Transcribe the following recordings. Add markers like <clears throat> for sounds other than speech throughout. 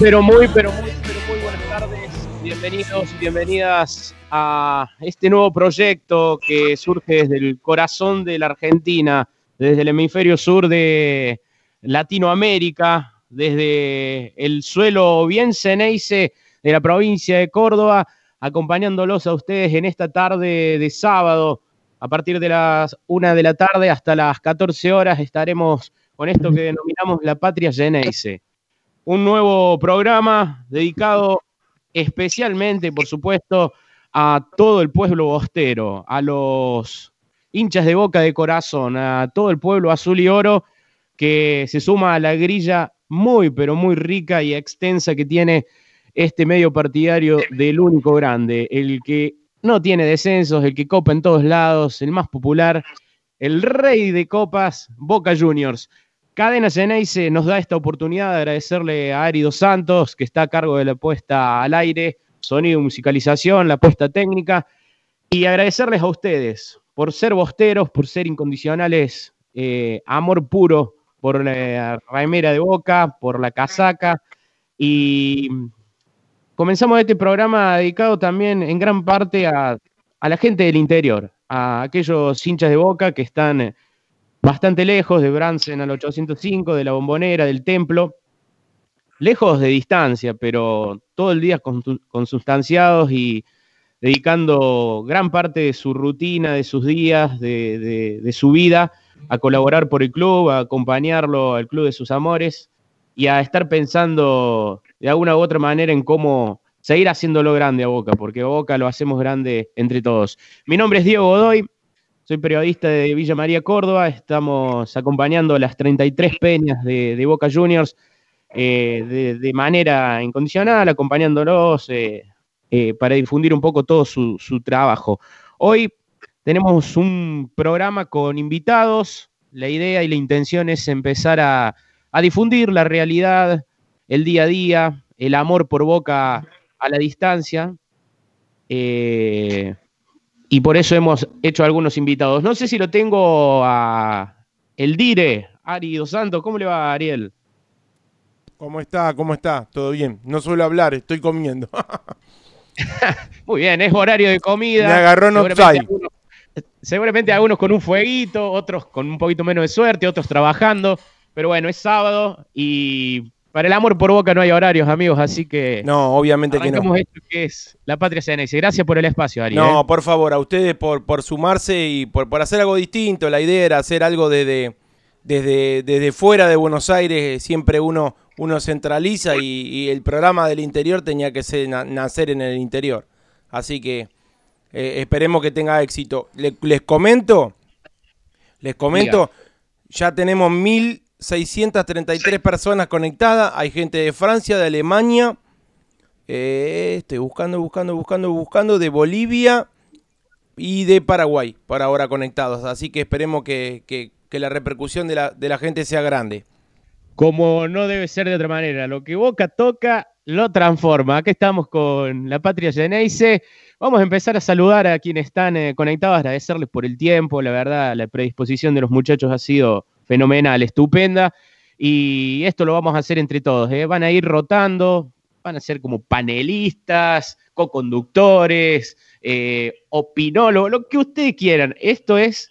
Pero muy, pero muy, pero muy buenas tardes. Bienvenidos bienvenidas a este nuevo proyecto que surge desde el corazón de la Argentina, desde el hemisferio sur de Latinoamérica, desde el suelo bien ceneice de la provincia de Córdoba, acompañándolos a ustedes en esta tarde de sábado. A partir de las una de la tarde hasta las 14 horas estaremos con esto que denominamos la Patria Geneise. Un nuevo programa dedicado especialmente, por supuesto, a todo el pueblo bostero, a los hinchas de boca de corazón, a todo el pueblo azul y oro que se suma a la grilla muy, pero muy rica y extensa que tiene este medio partidario del único grande, el que no tiene descensos, el que copa en todos lados, el más popular, el rey de copas, Boca Juniors. Cadena Geneise nos da esta oportunidad de agradecerle a Ari Dos Santos, que está a cargo de la puesta al aire, sonido, musicalización, la puesta técnica, y agradecerles a ustedes por ser bosteros, por ser incondicionales, eh, amor puro por la remera de Boca, por la casaca, y comenzamos este programa dedicado también en gran parte a, la gente del interior, a aquellos hinchas de boca que están bastante lejos de Bransen al 805, de la bombonera, del templo, lejos de distancia, pero todo el día consustanciados y dedicando gran parte de su rutina, de sus días, de, de su vida a colaborar por el club, a acompañarlo al club de sus amores y a estar pensando de alguna u otra manera en cómo seguir haciéndolo grande a Boca, porque Boca lo hacemos grande entre todos. Mi nombre es Diego Godoy, soy periodista de Villa María Córdoba, estamos acompañando las 33 peñas de, Boca Juniors eh, de, manera incondicional, acompañándolos eh, eh, para difundir un poco todo su, trabajo. Hoy tenemos un programa con invitados, la idea y la intención es empezar a a difundir la realidad, el día a día, el amor por boca a la distancia. Y por eso hemos hecho algunos invitados. No sé si lo tengo a el Dire, Ari Dos Santos. ¿Cómo le va, Ariel? ¿Cómo está? ¿Cómo está? ¿Todo bien? No suelo hablar, estoy comiendo. <laughs> Muy bien, es horario de comida. Me agarró no seguramente seguramente algunos con un fueguito, otros con un poquito menos de suerte, otros trabajando. Pero bueno, es sábado y para el amor por boca no hay horarios, amigos, así que. No, obviamente que no. esto que es la Patria CNS. Gracias por el espacio, Ari. No, ¿eh? por favor, a ustedes por, por sumarse y por, por hacer algo distinto. La idea era hacer algo desde, desde, desde fuera de Buenos Aires. Siempre uno, uno centraliza y, el programa del interior tenía que ser, nacer en el interior. Así que eh, esperemos que tenga éxito. les comento, les comento, ya tenemos mil 633 personas conectadas. Hay gente de Francia, de Alemania. Eh, estoy buscando, buscando, buscando, buscando. De Bolivia y de Paraguay, por ahora conectados. Así que esperemos que, la repercusión de la, de la, gente sea grande. Como no debe ser de otra manera. Lo que Boca toca, lo transforma. Aquí estamos con la Patria Geneise. Vamos a empezar a saludar a quienes están eh, conectados, agradecerles por el tiempo. La verdad, la predisposición de los muchachos ha sido fenomenal, estupenda. Y esto lo vamos a hacer entre todos. ¿eh? Van a ir rotando, van a ser como panelistas, co-conductores, eh, opinólogos, lo que ustedes quieran. Esto es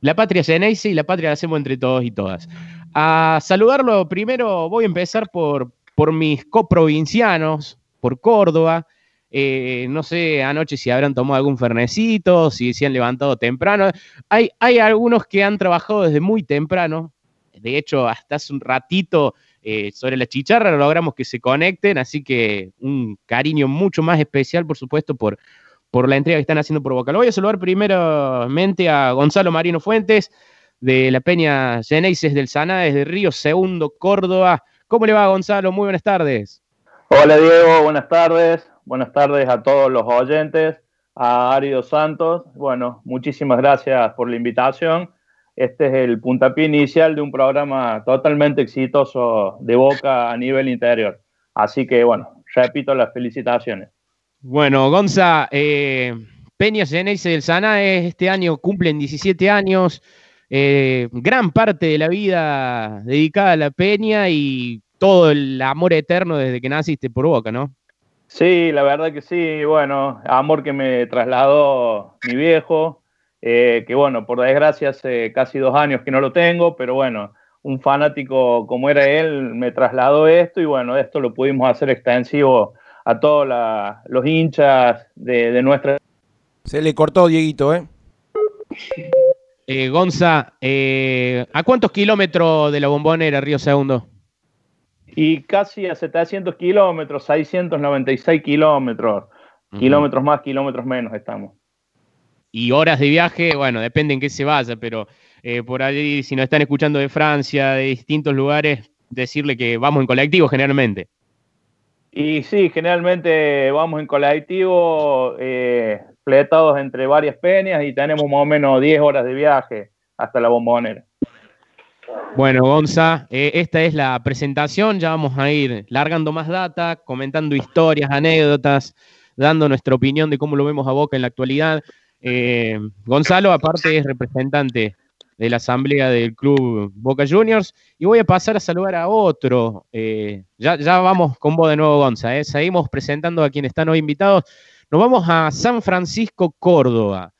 La Patria Geneise y La Patria la hacemos entre todos y todas. A saludarlo primero voy a empezar por, por mis coprovincianos, por Córdoba. Eh, no sé anoche si habrán tomado algún fernecito, si se han levantado temprano. Hay, hay algunos que han trabajado desde muy temprano. De hecho, hasta hace un ratito eh, sobre la chicharra logramos que se conecten, así que un cariño mucho más especial, por supuesto, por, por la entrega que están haciendo por Boca. Lo voy a saludar primeramente a Gonzalo Marino Fuentes de la Peña Geneises del Sana, desde Río Segundo, Córdoba. ¿Cómo le va, Gonzalo? Muy buenas tardes. Hola, Diego. Buenas tardes. Buenas tardes a todos los oyentes, a Arido Santos. Bueno, muchísimas gracias por la invitación. Este es el puntapié inicial de un programa totalmente exitoso de Boca a nivel interior. Así que, bueno, repito las felicitaciones. Bueno, Gonza, eh, Peña Geneise del Sana este año cumplen 17 años, eh, gran parte de la vida dedicada a la Peña y todo el amor eterno desde que naciste por Boca, ¿no? Sí, la verdad que sí, bueno, amor que me trasladó mi viejo, eh, que bueno, por desgracia hace casi dos años que no lo tengo, pero bueno, un fanático como era él me trasladó esto y bueno, esto lo pudimos hacer extensivo a todos los hinchas de, nuestra... Se le cortó, Dieguito, ¿eh? eh Gonza, eh, ¿a cuántos kilómetros de la bombonera Río Segundo? Y casi a 700 kilómetros, 696 kilómetros, kilómetros más, kilómetros menos estamos y horas de viaje, bueno, depende en qué se vaya, pero eh, por ahí, si nos están escuchando de Francia, de distintos lugares, decirle que vamos en colectivo generalmente. Y sí, generalmente vamos en colectivo, eh, fletados entre varias peñas y tenemos más o menos 10 horas de viaje hasta la bombonera. Bueno, Gonza, eh, esta es la presentación, ya vamos a ir largando más data, comentando historias, anécdotas, dando nuestra opinión de cómo lo vemos a Boca en la actualidad. Eh, Gonzalo, aparte, es representante de la asamblea del club Boca Juniors. Y voy a pasar a saludar a otro. Eh, ya, ya, vamos con vos de nuevo, Gonza. Seguimos presentando a quienes están hoy invitados. Nos vamos a San Francisco, Córdoba.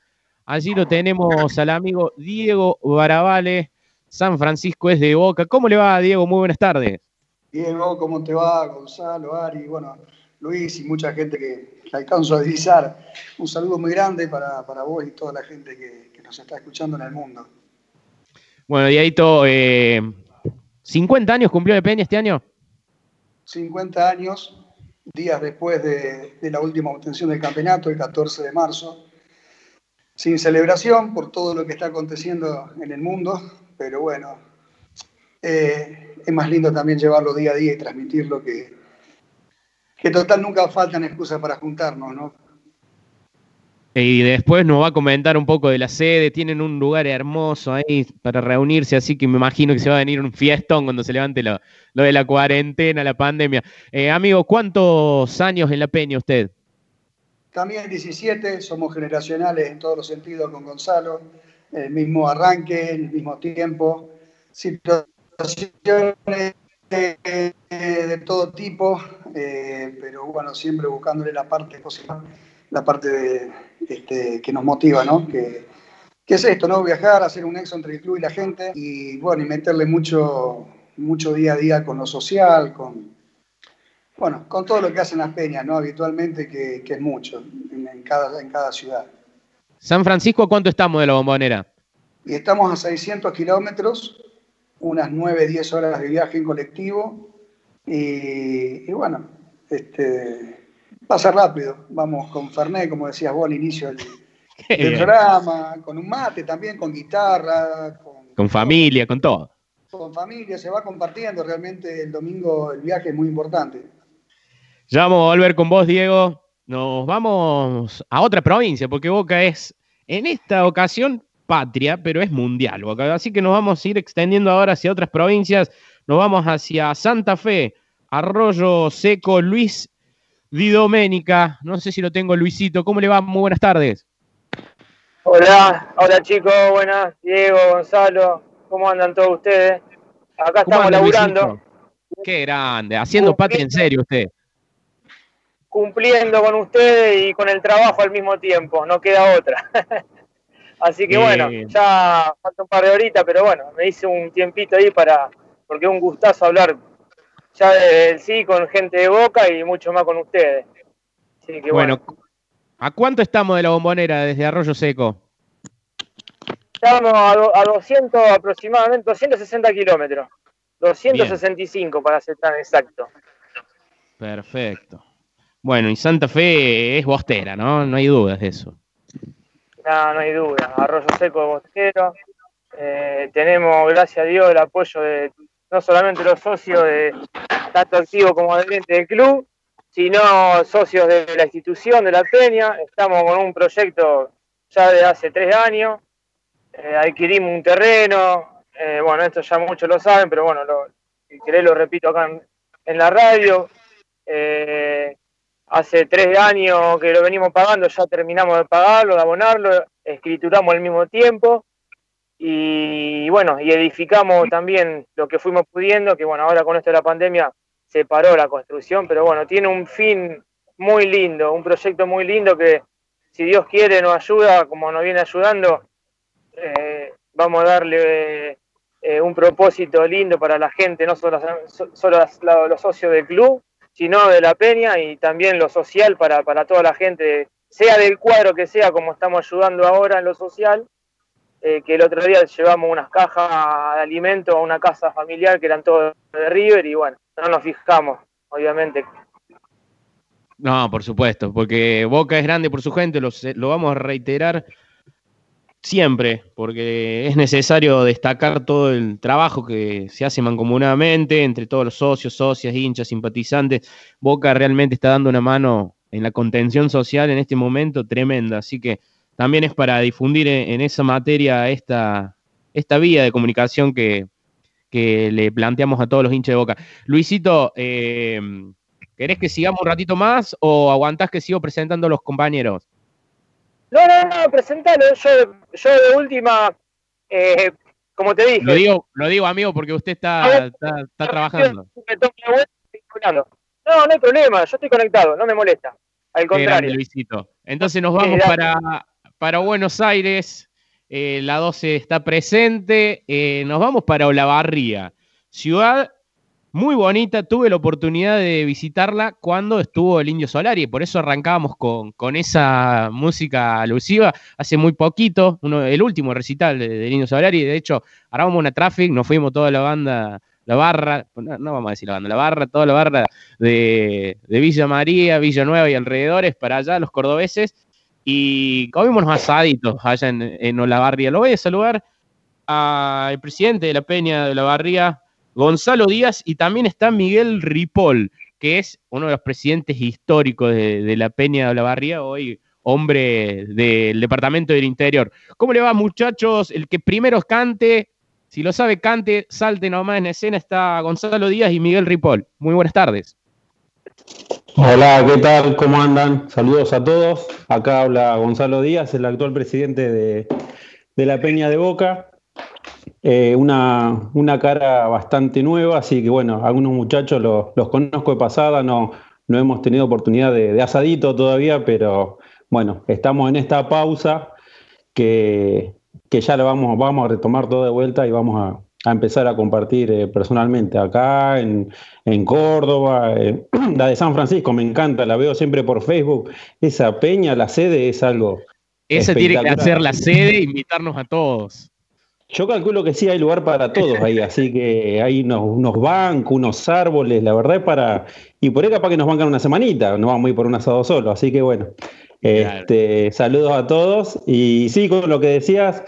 Allí lo tenemos al amigo Diego Barabale. San Francisco es de Boca. ¿Cómo le va, Diego? Muy buenas tardes. Diego, ¿cómo te va? Gonzalo, Ari, bueno, Luis y mucha gente que, alcanzo a divisar. Un saludo muy grande para, vos y toda la gente que, nos está escuchando en el mundo. Bueno, Diaito, eh, ¿50 años cumplió de Peña este año? 50 años, días después de, la última obtención del campeonato, el 14 de marzo. Sin celebración por todo lo que está aconteciendo en el mundo, pero bueno, eh, es más lindo también llevarlo día a día y transmitirlo que, que total nunca faltan excusas para juntarnos, ¿no? Y después nos va a comentar un poco de la sede, tienen un lugar hermoso ahí para reunirse, así que me imagino que se va a venir un fiestón cuando se levante lo, de la cuarentena, la pandemia. Eh, amigo, ¿cuántos años en la peña usted? También 17, somos generacionales en todos los sentidos con Gonzalo, el mismo arranque, el mismo tiempo, situaciones de, todo tipo, eh, pero bueno, siempre buscándole la parte positiva, la parte de, este, que nos motiva, ¿no? Que, es esto, ¿no? Viajar, hacer un nexo entre el club y la gente y bueno, y meterle mucho, mucho día a día con lo social, con, bueno, con todo lo que hacen las peñas, ¿no? Habitualmente, que, es mucho en, cada, en cada ciudad. San Francisco, ¿cuánto estamos de la bombonera? Y estamos a 600 kilómetros unas 9, 10 horas de viaje en colectivo y, bueno, este, pasa rápido. Vamos con Fernet, como decías vos al inicio del, <laughs> programa, con un mate también, con guitarra. Con, familia, con todo. Con familia, se va compartiendo. Realmente el domingo el viaje es muy importante. Ya vamos a volver con vos, Diego. Nos vamos a otra provincia, porque Boca es, en esta ocasión, patria, pero es mundial. Así que nos vamos a ir extendiendo ahora hacia otras provincias. Nos vamos hacia Santa Fe, Arroyo Seco, Luis Di Doménica. No sé si lo tengo, Luisito. ¿Cómo le va? Muy buenas tardes. Hola, hola chicos, buenas. Diego, Gonzalo, ¿cómo andan todos ustedes? Acá estamos laburando. Qué grande, haciendo patria en serio usted. Cumpliendo con ustedes y con el trabajo al mismo tiempo, no queda otra. <laughs> Así que bueno, ya falta un par de horitas, pero bueno, me hice un tiempito ahí para, porque es un gustazo hablar ya del sí con gente de Boca y mucho más con ustedes. Así que bueno. ¿a cuánto estamos de la bombonera desde Arroyo Seco? Estamos a, 200 aproximadamente, 260 kilómetros. 265 para ser tan exacto. Perfecto. Bueno, y Santa Fe es bostera, ¿no? No hay dudas de eso. No, no hay duda. Arroyo Seco Bosquero. Eh, tenemos, gracias a Dios, el apoyo de no solamente los socios de tanto activo como adherentes del club, sino socios de la institución de la Peña. Estamos con un proyecto ya de hace tres años. Eh, adquirimos un terreno. Eh, bueno, esto ya muchos lo saben, pero bueno, lo, si querés lo repito acá en, la radio. Hace tres años que lo venimos pagando, ya terminamos de pagarlo, de abonarlo, escrituramos al mismo tiempo y bueno, y edificamos también lo que fuimos pudiendo, que bueno, ahora con esto de la pandemia se paró la construcción, pero bueno, tiene un fin muy lindo, un proyecto muy lindo que si Dios quiere nos ayuda, como nos viene ayudando, eh, vamos a darle eh, un propósito lindo para la gente, no solo, solo los socios del club, sino de la peña y también lo social para, para toda la gente, sea del cuadro que sea, como estamos ayudando ahora en lo social, eh, que el otro día llevamos unas cajas de alimentos a una casa familiar que eran todos de River y bueno, no nos fijamos, obviamente. No, por supuesto, porque Boca es grande por su gente, lo vamos a reiterar siempre, porque es necesario destacar todo el trabajo que se hace mancomunadamente entre todos los socios, socias, hinchas, simpatizantes. Boca realmente está dando una mano en la contención social en este momento tremenda, así que también es para difundir en, esa materia esta, esta vía de comunicación que, le planteamos a todos los hinchas de Boca. Luisito, eh, ¿querés que sigamos un ratito más o aguantás que sigo presentando a los compañeros? No, no, no, presentalo. Yo, yo de última, eh, como te dije. Lo digo, lo digo, amigo, porque usted está, está, trabajando. No, no hay problema, yo estoy conectado, no me molesta. Al contrario. Luisito. Entonces nos vamos para, para Buenos Aires, eh, la 12 está presente. Eh, nos vamos para Olavarría, ciudad muy bonita. Tuve la oportunidad de visitarla cuando estuvo el Indio Solari, por eso arrancábamos con, con esa música alusiva hace muy poquito, el último recital del Indio Solari. De hecho, armamos una traffic, nos fuimos toda la banda la barra, no, vamos a decir la banda, la barra, toda la barra de, de, Villa María, Villa Nueva y alrededores para allá, los cordobeses, y comimos unos asaditos allá en, en Olavarría. Lo voy a saludar al presidente de la Peña de Olavarría, Gonzalo Díaz, y también está Miguel Ripoll, que es uno de los presidentes históricos de, la Peña de Olavarría, hoy hombre del Departamento del Interior. ¿Cómo le va, muchachos? El que primero cante, si lo sabe, cante, salte nomás en escena, está Gonzalo Díaz y Miguel Ripoll. Muy buenas tardes. Hola, ¿qué tal? ¿Cómo andan? Saludos a todos. Acá habla Gonzalo Díaz, el actual presidente de, la Peña de Boca. Eh, una, cara bastante nueva, así que bueno, algunos muchachos los, conozco de pasada, no, no hemos tenido oportunidad de, asadito todavía, pero bueno, estamos en esta pausa que, que ya lo vamos, vamos a retomar todo de vuelta y vamos a, a empezar a compartir eh, personalmente acá en, Córdoba, eh, <clears throat> la de San Francisco me encanta, la veo siempre por Facebook, esa peña, la sede es algo. Esa tiene que ser la sede e invitarnos a todos. Yo calculo que sí hay lugar para todos ahí, <laughs> así que hay unos, bancos, unos árboles, la verdad es para... Y por ahí capaz que nos bancan una semanita, no vamos a ir por un asado solo, así que bueno. Este, saludos a todos y sí, con lo que decías,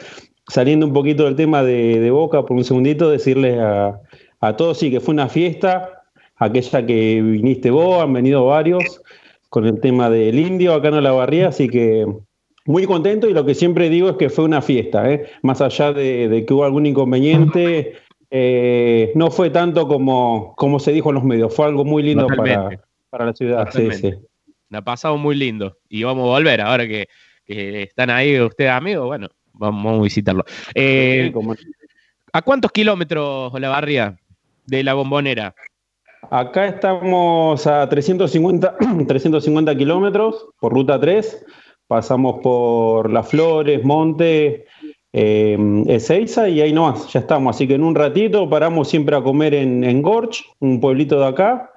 saliendo un poquito del tema de, Boca por un segundito, decirles a, todos sí que fue una fiesta, aquella que viniste vos, han venido varios, con el tema del indio acá en la barría, así que muy contento y lo que siempre digo es que fue una fiesta, ¿eh? más allá de, que hubo algún inconveniente, eh, no fue tanto como, como se dijo en los medios, fue algo muy lindo para, para, la ciudad. Sí, sí. ha pasado muy lindo y vamos a volver ahora que, que están ahí ustedes amigos, bueno, vamos a visitarlo. Eh, ¿A cuántos kilómetros la barria de la bombonera? Acá estamos a 350, 350 <clears throat> kilómetros por ruta 3. Pasamos por Las Flores, Monte, eh, Ezeiza y ahí nomás, ya estamos. Así que en un ratito paramos siempre a comer en, en Gorch, un pueblito de acá,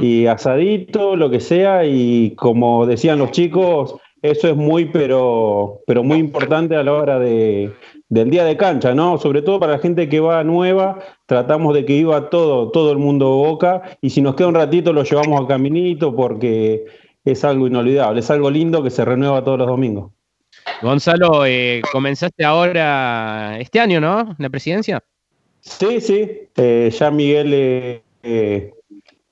y asadito, lo que sea. Y como decían los chicos, eso es muy, pero, pero muy importante a la hora de, del día de cancha, ¿no? Sobre todo para la gente que va nueva, tratamos de que iba todo, todo el mundo Boca, y si nos queda un ratito lo llevamos a caminito porque es algo inolvidable, es algo lindo que se renueva todos los domingos. Gonzalo, eh, comenzaste ahora este año, ¿no? La presidencia. Sí, sí, eh, ya Miguel eh,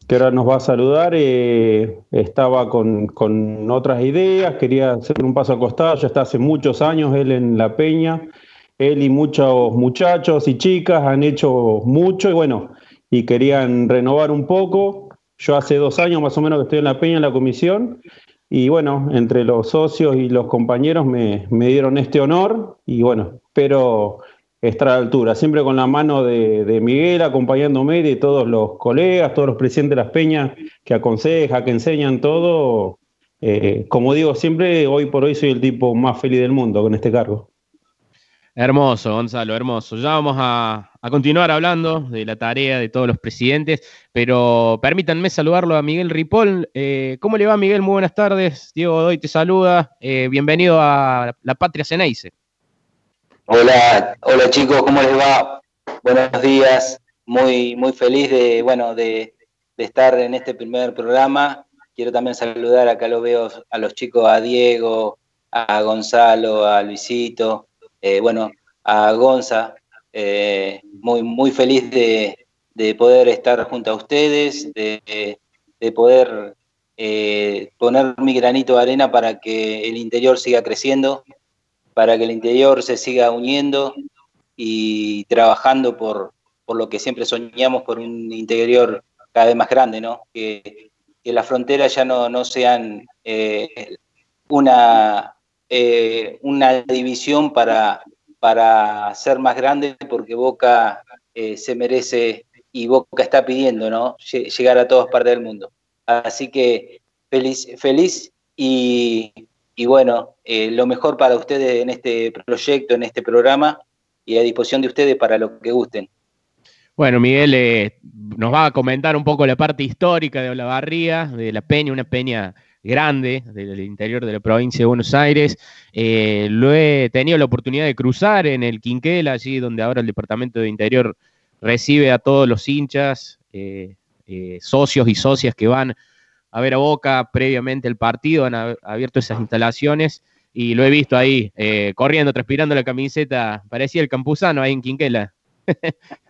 que ahora nos va a saludar, estaba con, otras ideas, quería hacer un paso al costado, ya está hace muchos años él en La Peña, él y muchos muchachos y chicas han hecho mucho y bueno, y querían renovar un poco. Yo hace dos años más o menos que estoy en La Peña en la comisión y bueno, entre los socios y los compañeros me, dieron este honor y bueno, espero estar a la altura, siempre con la mano de, Miguel acompañándome, de todos los colegas, todos los presidentes de las peñas que aconsejan, que enseñan todo. Eh, como digo siempre, hoy por hoy soy el tipo más feliz del mundo con este cargo. Hermoso, Gonzalo, hermoso. Ya vamos a, continuar hablando de la tarea de todos los presidentes, pero permítanme saludarlo a Miguel Ripoll. Eh, ¿Cómo le va, Miguel? Muy buenas tardes. Diego Doy te saluda. Eh, bienvenido a La Patria Ceneice. Hola, hola chicos, ¿cómo les va? Buenos días. Muy, muy feliz de, bueno, de, estar en este primer programa. Quiero también saludar, acá lo veo a los chicos, a Diego, a Gonzalo, a Luisito eh, bueno, a Gonza, eh, muy, muy feliz de, poder estar junto a ustedes, de, poder eh, poner mi granito de arena para que el interior siga creciendo, para que el interior se siga uniendo y trabajando por, lo que siempre soñamos, por un interior cada vez más grande, ¿no? Que, las fronteras ya no, no sean una eh, una división para, para ser más grande porque Boca eh, se merece y Boca está pidiendo, ¿no? Llegar a todas partes del mundo. Así que feliz, feliz y, bueno, eh, lo mejor para ustedes en este proyecto, en este programa y a disposición de ustedes para lo que gusten. Bueno, Miguel nos va a comentar un poco la parte histórica de Olavarría, de la Peña, una peña grande del interior de la provincia de Buenos Aires. Eh, lo he tenido la oportunidad de cruzar en el Quinquel, allí donde ahora el Departamento de Interior recibe a todos los hinchas, eh, eh, socios y socias que van a ver a Boca previamente el partido, han abierto esas instalaciones y lo he visto ahí, corriendo, transpirando la camiseta, parecía el campusano ahí en Quinquela. <laughs>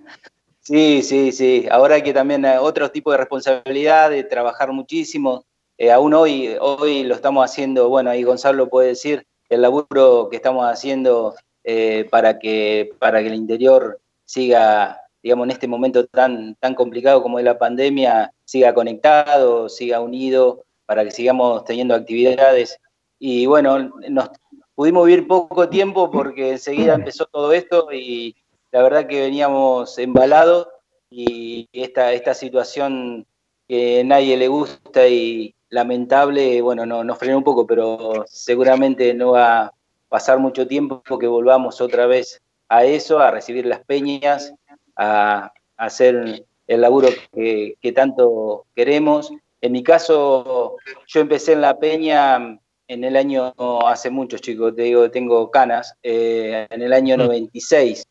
Sí, sí, sí. Ahora hay que también otro tipo de responsabilidad, de trabajar muchísimo, eh, aún hoy, hoy lo estamos haciendo, bueno, ahí Gonzalo puede decir, el laburo que estamos haciendo eh, para, que, para que el interior siga, digamos, en este momento tan, tan complicado como es la pandemia, siga conectado, siga unido, para que sigamos teniendo actividades. Y bueno, nos pudimos vivir poco tiempo porque enseguida empezó todo esto y la verdad que veníamos embalados y esta, esta situación que nadie le gusta y, lamentable, bueno, no, nos frenó un poco, pero seguramente no va a pasar mucho tiempo que volvamos otra vez a eso, a recibir las peñas, a, hacer el laburo que, tanto queremos. En mi caso, yo empecé en la peña en el año, hace mucho chicos, te digo, tengo canas, eh, en el año 96.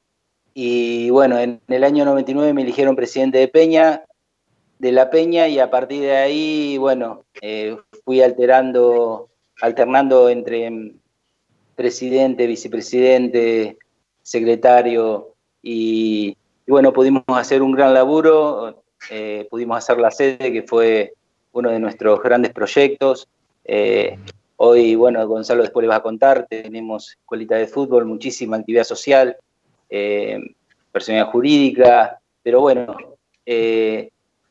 Y bueno, en el año 99 me eligieron presidente de Peña, de la Peña y a partir de ahí, bueno, eh, fui alterando, alternando entre presidente, vicepresidente, secretario y, bueno, pudimos hacer un gran laburo, eh, pudimos hacer la sede que fue uno de nuestros grandes proyectos. Eh, hoy, bueno, Gonzalo después le va a contar, tenemos escuelita de fútbol, muchísima actividad social, personalidad jurídica, pero bueno,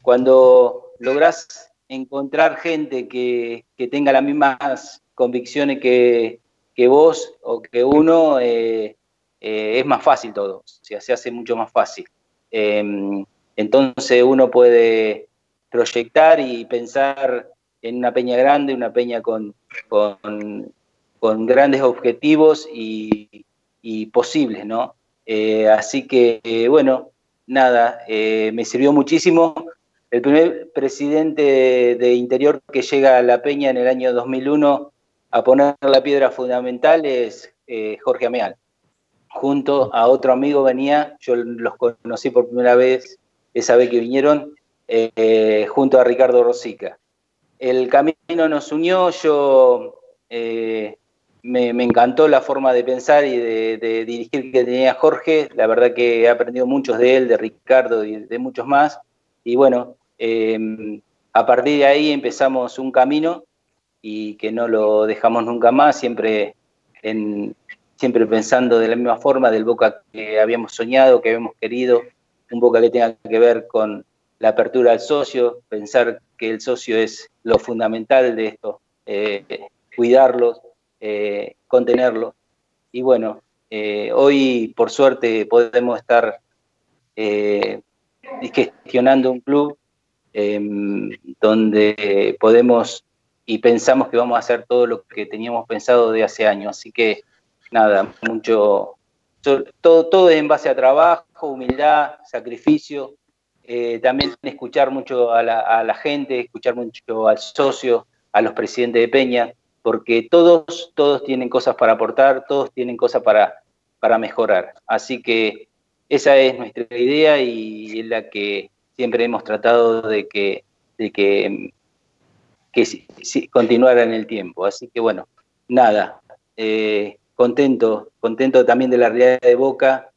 cuando logras encontrar gente que, tenga las mismas convicciones que, vos o que uno, eh, eh, es más fácil todo, o sea, se hace mucho más fácil. Em, entonces uno puede proyectar y pensar en una peña grande, una peña con, con, grandes objetivos y, posibles, ¿no? Eh, así que, bueno, nada, me sirvió muchísimo el primer presidente de Interior que llega a La Peña en el año 2001 a poner la piedra fundamental es eh, Jorge Ameal. Junto a otro amigo venía, yo los conocí por primera vez esa vez que vinieron, eh, junto a Ricardo Rosica. El camino nos unió, yo eh, me, encantó la forma de pensar y de, dirigir que tenía Jorge, la verdad que he aprendido muchos de él, de Ricardo y de muchos más, y bueno, Em, a partir de ahí empezamos un camino y que no lo dejamos nunca más, siempre, siempre pensando de la misma forma del Boca que habíamos soñado, que habíamos querido, un Boca que tenga que ver con la apertura al socio, pensar que el socio es lo fundamental de esto, eh, cuidarlos, eh, contenerlos. Y bueno, Eh, hoy, por suerte, podemos estar eh, gestionando un club em, donde podemos y pensamos que vamos a hacer todo lo que teníamos pensado de hace años. Así que, nada, mucho, todo, todo es en base a trabajo, humildad, sacrificio, eh, también escuchar mucho a la, gente, escuchar mucho al socio, a los presidentes de Peña, porque todos, todos tienen cosas para aportar, todos tienen cosas para, para mejorar. Así que esa es nuestra idea y es la que siempre hemos tratado de que, de que, que continuara en el tiempo. Así que bueno, nada, eh, contento, contento también de la realidad de Boca,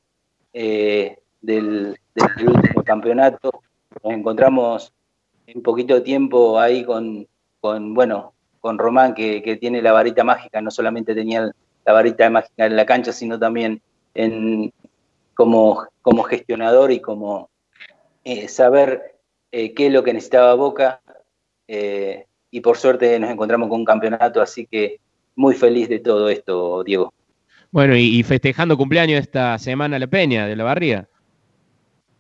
eh, del, último campeonato. Nos encontramos un poquito tiempo ahí con, con bueno, con Román, que, tiene la varita mágica, no solamente tenía la varita mágica en la cancha, sino también en, como, como gestionador y como eh, saber eh, qué es lo que necesitaba Boca. y por suerte nos encontramos con un campeonato, así que muy feliz de todo esto, Diego. Bueno, y, festejando cumpleaños esta semana La Peña de la Barría.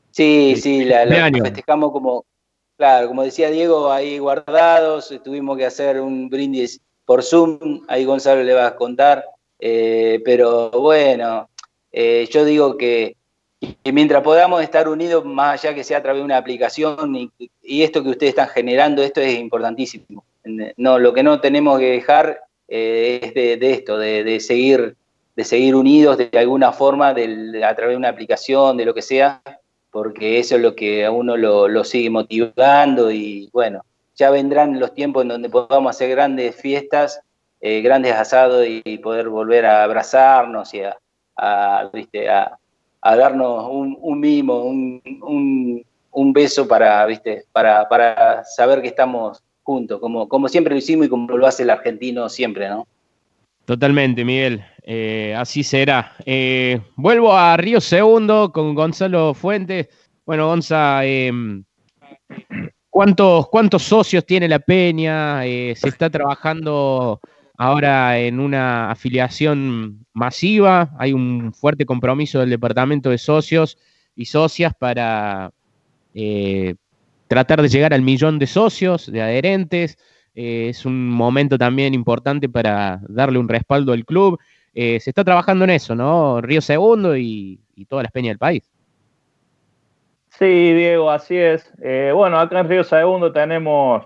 Sí, sí, la, festejamos como, claro, como decía Diego, ahí guardados, tuvimos que hacer un brindis por Zoom, ahí Gonzalo le va a contar, eh, pero bueno, eh, yo digo que, mientras podamos estar unidos, más allá que sea a través de una aplicación y, esto que ustedes están generando, esto es importantísimo. No, lo que no tenemos que dejar eh, es de, esto, de, seguir, unidos de alguna forma a través de una aplicación, de lo que sea, porque eso es lo que a uno lo, sigue motivando y bueno, ya vendrán los tiempos en donde podamos hacer grandes fiestas, eh, grandes asados y, poder volver a abrazarnos y a, darnos un, mimo, un, beso para, ¿viste? Para, para saber que estamos juntos, como, como siempre lo hicimos y como lo hace el argentino siempre, ¿no? Totalmente, Miguel. Eh, así será. Eh, vuelvo a Río Segundo con Gonzalo Fuentes. Bueno, Gonza, em, ¿cuántos, ¿cuántos socios tiene la Peña? Eh, ¿Se está trabajando ahora en una afiliación masiva? Hay un fuerte compromiso del Departamento de Socios y Socias para tratar de llegar al millón de socios, de adherentes. Eh, es un momento también importante para darle un respaldo al club. Eh, se está trabajando en eso, ¿no? Río Segundo y, todas las peñas del país. Sí, Diego, así es. Eh, bueno, acá en Río Segundo tenemos,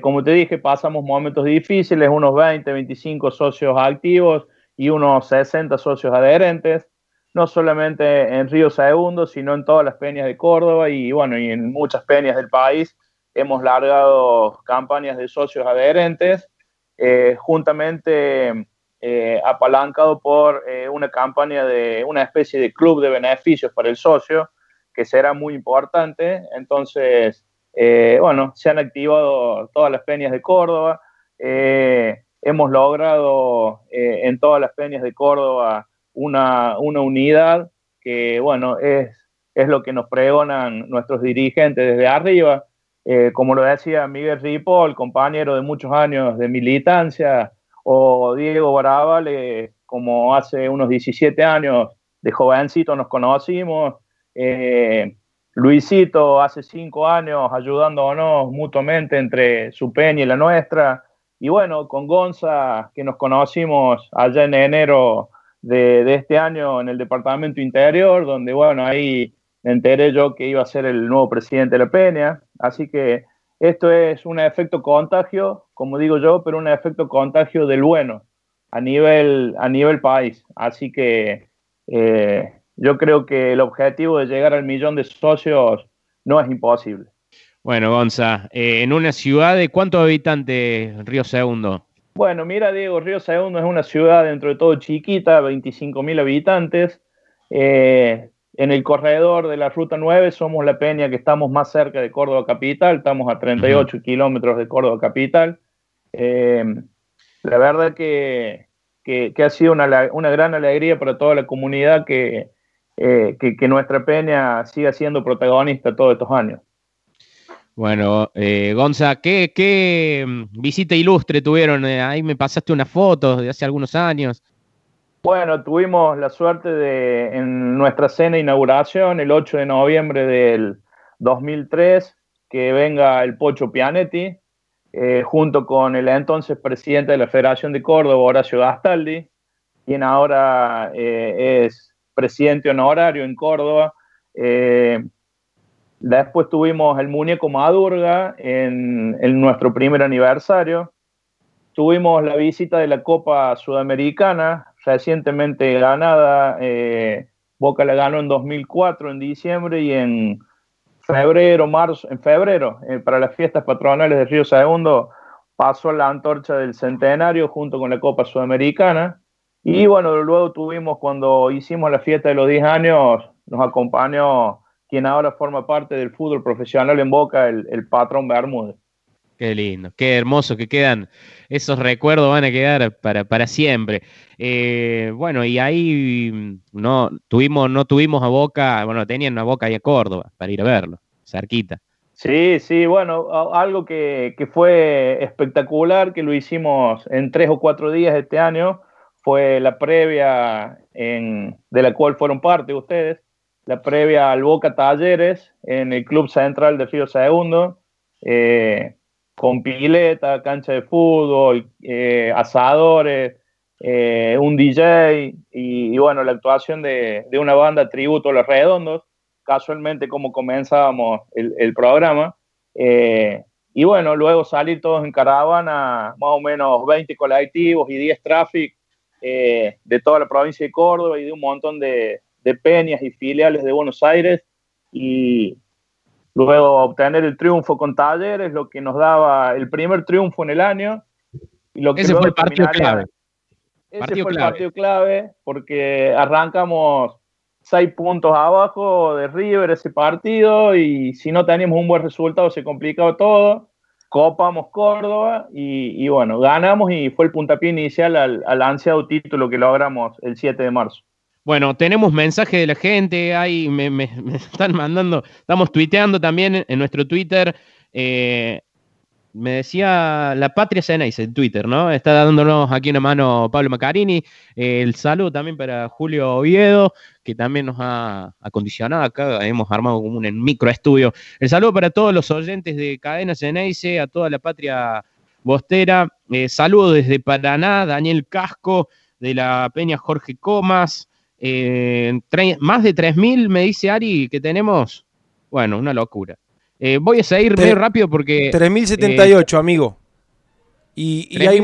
como te dije, pasamos momentos difíciles, unos 20, 25 socios activos y unos 60 socios adherentes, no solamente en Río Segundo, sino en todas las peñas de Córdoba y bueno, y en muchas peñas del país hemos largado campañas de socios adherentes, eh, juntamente eh, apalancado por eh, una campaña de una especie de club de beneficios para el socio, que será muy importante. Entonces, bueno, se han activado todas las peñas de Córdoba. hemos logrado en todas las peñas de Córdoba una, una unidad que, bueno, es, es lo que nos pregonan nuestros dirigentes desde arriba eh, como lo decía Miguel Ripoll, compañero de muchos años de militancia, o Diego Baravale, como hace unos 17 años de jovencito nos conocimos, eh, Luisito hace 5 años ayudándonos mutuamente entre su peña y la nuestra, y bueno, con Gonza, que nos conocimos allá en enero de, de este año en el Departamento Interior, donde bueno, ahí me enteré yo que iba a ser el nuevo presidente de la Peña, así que esto es un efecto contagio, como digo yo, pero un efecto contagio del bueno a nivel, a nivel país. Así que eh, yo creo que el objetivo de llegar al millón de socios no es imposible. Bueno, Gonza, eh, en una ciudad de cuántos habitantes Río Segundo? Bueno, mira, Diego, Río Segundo es una ciudad dentro de todo chiquita, 25 mil habitantes. Eh, en el corredor de la Ruta 9 somos la peña que estamos más cerca de Córdoba Capital, estamos a 38 kilómetros de Córdoba Capital. Eh, la verdad que, ha sido una, gran alegría para toda la comunidad eh, que, que, nuestra peña siga siendo protagonista todos estos años. Bueno, eh, Gonza, ¿qué, ¿qué, mm, visita ilustre tuvieron? ahí me pasaste unas fotos de hace algunos años. Bueno, tuvimos la suerte de, en nuestra cena de inauguración, el 8 de noviembre del 2003, que venga el Pocho Pianetti, eh, junto con el entonces presidente de la Federación de Córdoba, Horacio Gastaldi, quien ahora eh, es presidente honorario en Córdoba. Eh, después tuvimos el muñeco Madurga en, en nuestro primer aniversario. Tuvimos la visita de la Copa Sudamericana, recientemente ganada. Eh, Boca la ganó en 2004, en diciembre, y en febrero, marzo, en febrero, eh, para las fiestas patronales de Río Segundo, pasó la antorcha del centenario junto con la Copa Sudamericana. Y bueno, luego tuvimos, cuando hicimos la fiesta de los 10 años, nos acompañó quien ahora forma parte del fútbol profesional en Boca, el, el patrón Bermúdez. Qué lindo, qué hermoso que quedan. Esos recuerdos van a quedar para, para siempre. Eh, bueno, y ahí mm, no tuvimos, no tuvimos a Boca, bueno, tenían a Boca y a Córdoba para ir a verlo, cerquita. Sí, sí, bueno, algo que, que, fue espectacular, que lo hicimos en tres o cuatro días este año, fue la previa en, de la cual fueron parte ustedes, la previa al Boca Talleres en el Club Central de Río Segundo. Eh, con pileta, cancha de fútbol, eh, asadores, eh, un DJ y, y, bueno, la actuación de, de, una banda tributo a los redondos, casualmente como comenzábamos el, el programa. Eh, y bueno, luego salir todos en caravana, más o menos 20 colectivos y 10 traffic eh, de toda la provincia de Córdoba y de un montón de, de peñas y filiales de Buenos Aires. Y, Luego obtener el triunfo con Talleres, lo que nos daba el primer triunfo en el año. Y lo que ese fue el partido clave. Ese partido fue clave. el partido clave porque arrancamos seis puntos abajo de River ese partido y si no teníamos un buen resultado se complicaba todo. Copamos Córdoba y, bueno, ganamos y fue el puntapié inicial al, al ansiado título que logramos el 7 de marzo. Bueno, tenemos mensaje de la gente, ahí me, me, me, están mandando, estamos tuiteando también en nuestro Twitter. Eh, me decía la Patria Ceneice en Twitter, ¿no? Está dándonos aquí una mano Pablo Macarini. El saludo también para Julio Oviedo, que también nos ha acondicionado acá. Hemos armado como un microestudio. El saludo para todos los oyentes de Cadena Ceneice, a toda la Patria Bostera. Eh, saludo desde Paraná, Daniel Casco, de la Peña Jorge Comas. Eh, más de 3.000, me dice Ari, que tenemos. Bueno, una locura. Eh, voy a seguir muy rápido porque. 3.078, eh, amigo. Y, y, hay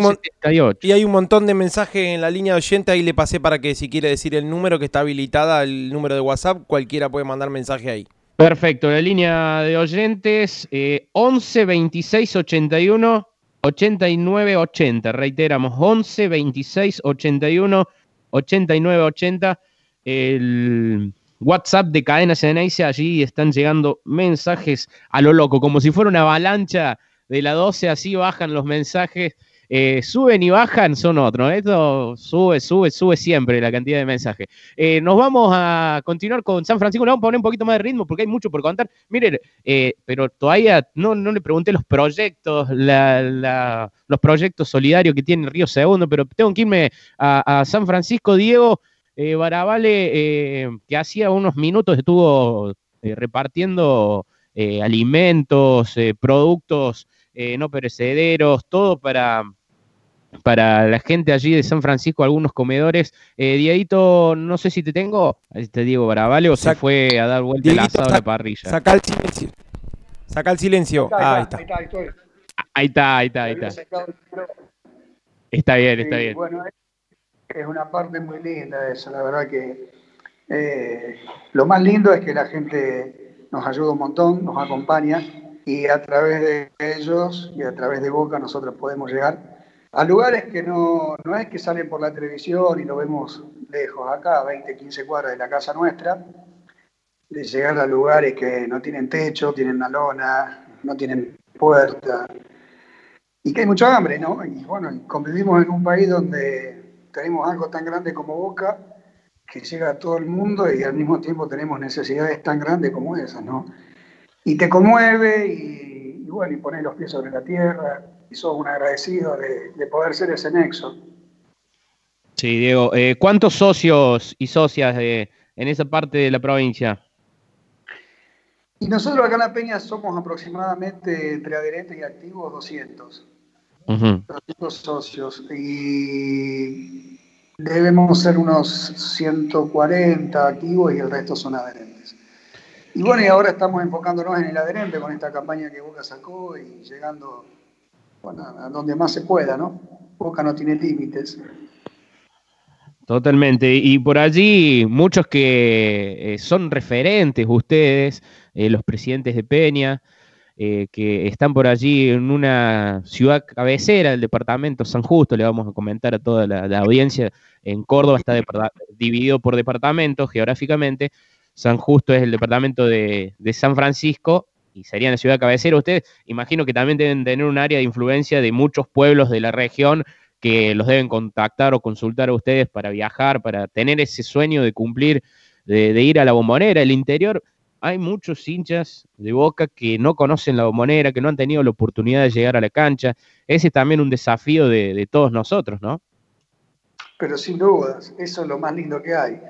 y, hay un montón de mensajes en la línea de oyente. Ahí le pasé para que si quiere decir el número que está habilitada, el número de WhatsApp, cualquiera puede mandar mensaje ahí. Perfecto, la línea de oyentes 11 26 81 89 80. Reiteramos, 11 26 81 89 80 el WhatsApp de Cadena Ceneice, allí están llegando mensajes a lo loco, como si fuera una avalancha de la 12, así bajan los mensajes, eh, suben y bajan, son otros, esto sube, sube, sube siempre la cantidad de mensajes. Eh, nos vamos a continuar con San Francisco, le vamos a poner un poquito más de ritmo porque hay mucho por contar. Miren, eh, pero todavía no, no, le pregunté los proyectos, la, la, los proyectos solidarios que tiene Río Segundo, pero tengo que irme a San Francisco, Diego. Eh, Barabale, eh, que hacía unos minutos estuvo eh, repartiendo eh, alimentos, productos no perecederos, todo para, para la gente allí de San Francisco, algunos comedores. Eh, Dieguito, no sé si te tengo, te Diego Barabale, o se fue a dar vuelta Dieguito, el asado a la parrilla. Saca el silencio. Saca el silencio. Ahí está. Ahí está, ahí está, ahí está. Ahí está, está bien, está bien. Bueno, es una parte muy linda esa, la verdad que eh, lo más lindo es que la gente nos ayuda un montón, nos acompaña y a través de ellos y a través de Boca nosotros podemos llegar a lugares que no, no es que salen por la televisión y lo vemos lejos, acá, 20, 15 cuadras de la casa nuestra, de llegar a lugares que no tienen techo, tienen una lona, no tienen puerta, y que hay mucha hambre, ¿no? Y bueno, convivimos en un país donde tenemos algo tan grande como Boca que llega a todo el mundo y al mismo tiempo tenemos necesidades tan grandes como esas, ¿no? Y te conmueve y, y bueno, y pones los pies sobre la tierra y sos un agradecido de, de poder ser ese nexo. Sí, Diego. Eh, ¿Cuántos socios y socias en esa parte de la provincia? Y nosotros acá en La Peña somos aproximadamente entre adherentes y activos 200. 200 socios. Y debemos ser unos 140 activos y el resto son adherentes. Y bueno, y ahora estamos enfocándonos en el adherente con esta campaña que Boca sacó y llegando a donde más se pueda, ¿no? Boca no tiene límites. Totalmente. Y por allí muchos que eh, son referentes ustedes, eh, los presidentes de Peña, eh, que están por allí en una ciudad cabecera del departamento San Justo, le vamos a comentar a toda la, audiencia, en Córdoba está dividido por departamentos geográficamente, San Justo es el departamento de, de San Francisco y sería la ciudad cabecera. Ustedes imagino que también deben tener un área de influencia de muchos pueblos de la región que los deben contactar o consultar a ustedes para viajar, para tener ese sueño de cumplir, de, ir a la bombonera. El interior, hay muchos hinchas de boca que no conocen la bombonera, que no han tenido la oportunidad de llegar a la cancha. Ese es también un desafío de, todos nosotros, ¿no? Pero sin dudas, eso es lo más lindo que hay.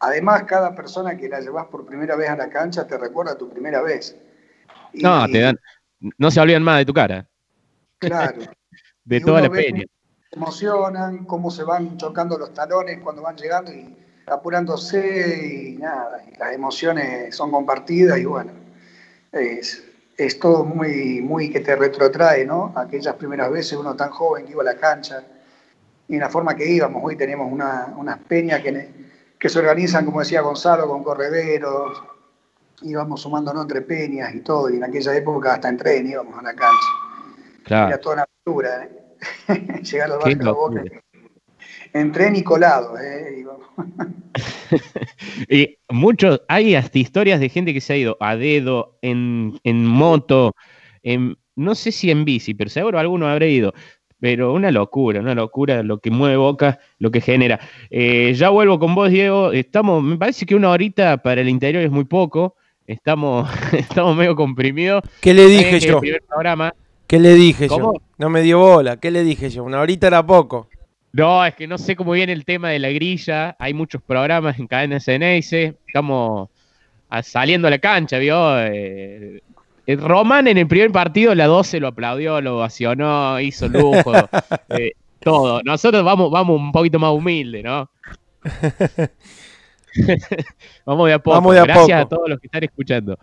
Además, cada persona que la llevas por primera vez a la cancha te recuerda tu primera vez. no, te dan, no se olvidan más de tu cara. Claro. <laughs> de toda la peña emocionan, cómo se van chocando los talones cuando van llegando y apurándose y nada, las emociones son compartidas y bueno, es, es todo muy, muy que te retrotrae, ¿no? Aquellas primeras veces uno tan joven que iba a la cancha y en la forma que íbamos, hoy tenemos una, unas peñas que, que se organizan, como decía Gonzalo, con correderos, íbamos sumándonos entre peñas y todo, y en aquella época hasta en tren íbamos a la cancha. Claro. Era toda una aventura, ¿eh? <laughs> llegar al barco de Boca. Entré Nicolado, eh, <laughs> y muchos, hay hasta historias de gente que se ha ido a dedo, en, moto, en, no sé si en bici, pero seguro alguno habrá ido. Pero una locura, una locura lo que mueve Boca, lo que genera. Eh, ya vuelvo con vos, Diego. Estamos, me parece que una horita para el interior es muy poco. Estamos, <laughs> estamos medio comprimidos. ¿Qué le dije yo? programa, ¿Qué le dije yo? No me dio bola. ¿Qué le dije yo? Una horita era poco. No, es que no sé cómo viene el tema de la grilla. Hay muchos programas en cadena CNS. Estamos saliendo a la cancha, ¿vio? Eh, Román en el primer partido, la 12 lo aplaudió, lo ovacionó, hizo lujo. <laughs> Eh, todo. Nosotros vamos, vamos un poquito más humilde, ¿no? <laughs> vamos de a poco. Gracias a todos los que están escuchando.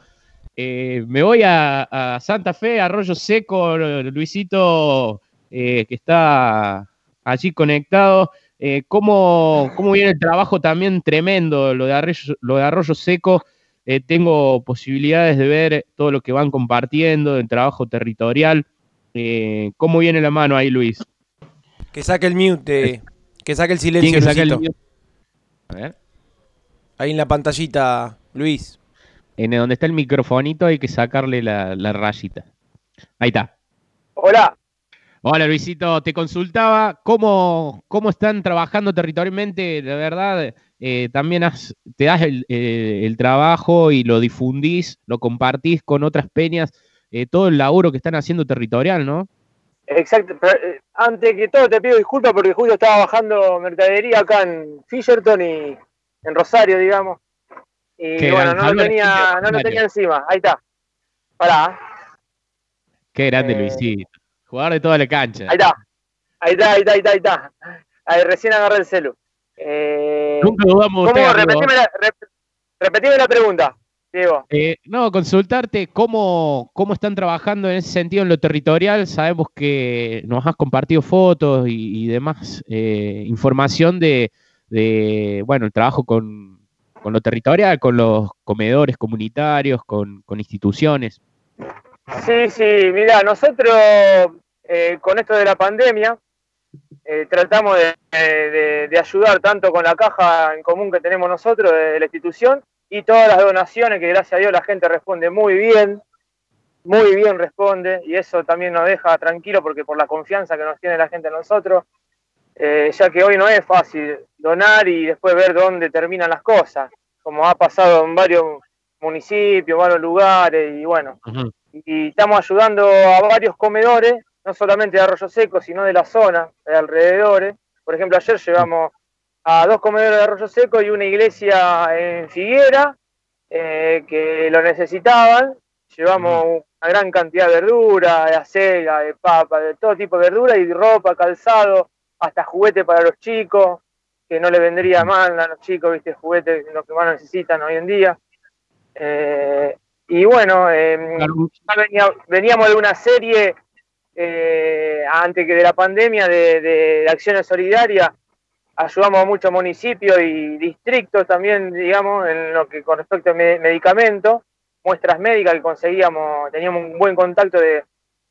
Eh, me voy a, Santa Fe, Arroyo Seco, Luisito, eh, que está allí conectado. Eh, ¿cómo, viene el trabajo también tremendo, lo de Arroyo, lo de Arroyo Seco? tengo posibilidades de ver todo lo que van compartiendo, el trabajo territorial. ¿Cómo viene la mano ahí, Luis? Que saque el mute, que saque el silencio. Que A ver. Ahí en la pantallita, Luis en donde está el microfonito hay que sacarle la, rayita. Ahí está. Hola. Hola Luisito, te consultaba cómo, cómo están trabajando territorialmente, de verdad, eh, también te das eh, el, trabajo y lo difundís, lo compartís con otras peñas, eh, todo el laburo que están haciendo territorial, ¿no? Exacto, antes que todo te pido disculpas porque justo estaba bajando mercadería acá en Fisherton y en Rosario, digamos. Y bueno, no lo, tenía, no lo tenía encima. Ahí está. Pará. Qué grande Luisito. Jugador de toda la cancha. Ahí está. Ahí está, ahí está, ahí está, ahí está. Ahí, recién agarré el celu. Eh, Nunca dudamos ¿cómo? repetime, la, repetime la pregunta, Diego. Eh, no, consultarte cómo, cómo están trabajando en ese sentido en lo territorial. Sabemos que nos has compartido fotos y, y demás eh, información de, de, bueno, el trabajo con con lo territorial, con los comedores comunitarios, con, instituciones. Sí, sí, mira, nosotros eh, con esto de la pandemia eh, tratamos de, ayudar tanto con la caja en común que tenemos nosotros de, la institución y todas las donaciones que gracias a Dios la gente responde muy bien, muy bien responde y eso también nos deja tranquilo porque por la confianza que nos tiene la gente en nosotros, eh, ya que hoy no es fácil donar y después ver dónde terminan las cosas, como ha pasado en varios municipios, varios lugares, y bueno, y estamos ayudando a varios comedores, no solamente de Arroyo Seco, sino de la zona, de alrededores. Por ejemplo, ayer llevamos a dos comedores de arroyo seco y una iglesia en Figuera eh, que lo necesitaban. Llevamos una gran cantidad de verdura, de acelga, de papa, de todo tipo de verdura y ropa, calzado, hasta juguete para los chicos, que no le vendría mal a los chicos, viste, juguetes, lo que más necesitan hoy en día. Eh, y bueno, em, veníamos de una serie eh, antes que de la pandemia de, acciones solidarias. Ayudamos a muchos municipios y distritos también, digamos, en lo que con respecto a medicamentos, muestras médicas que conseguíamos, teníamos un buen contacto de,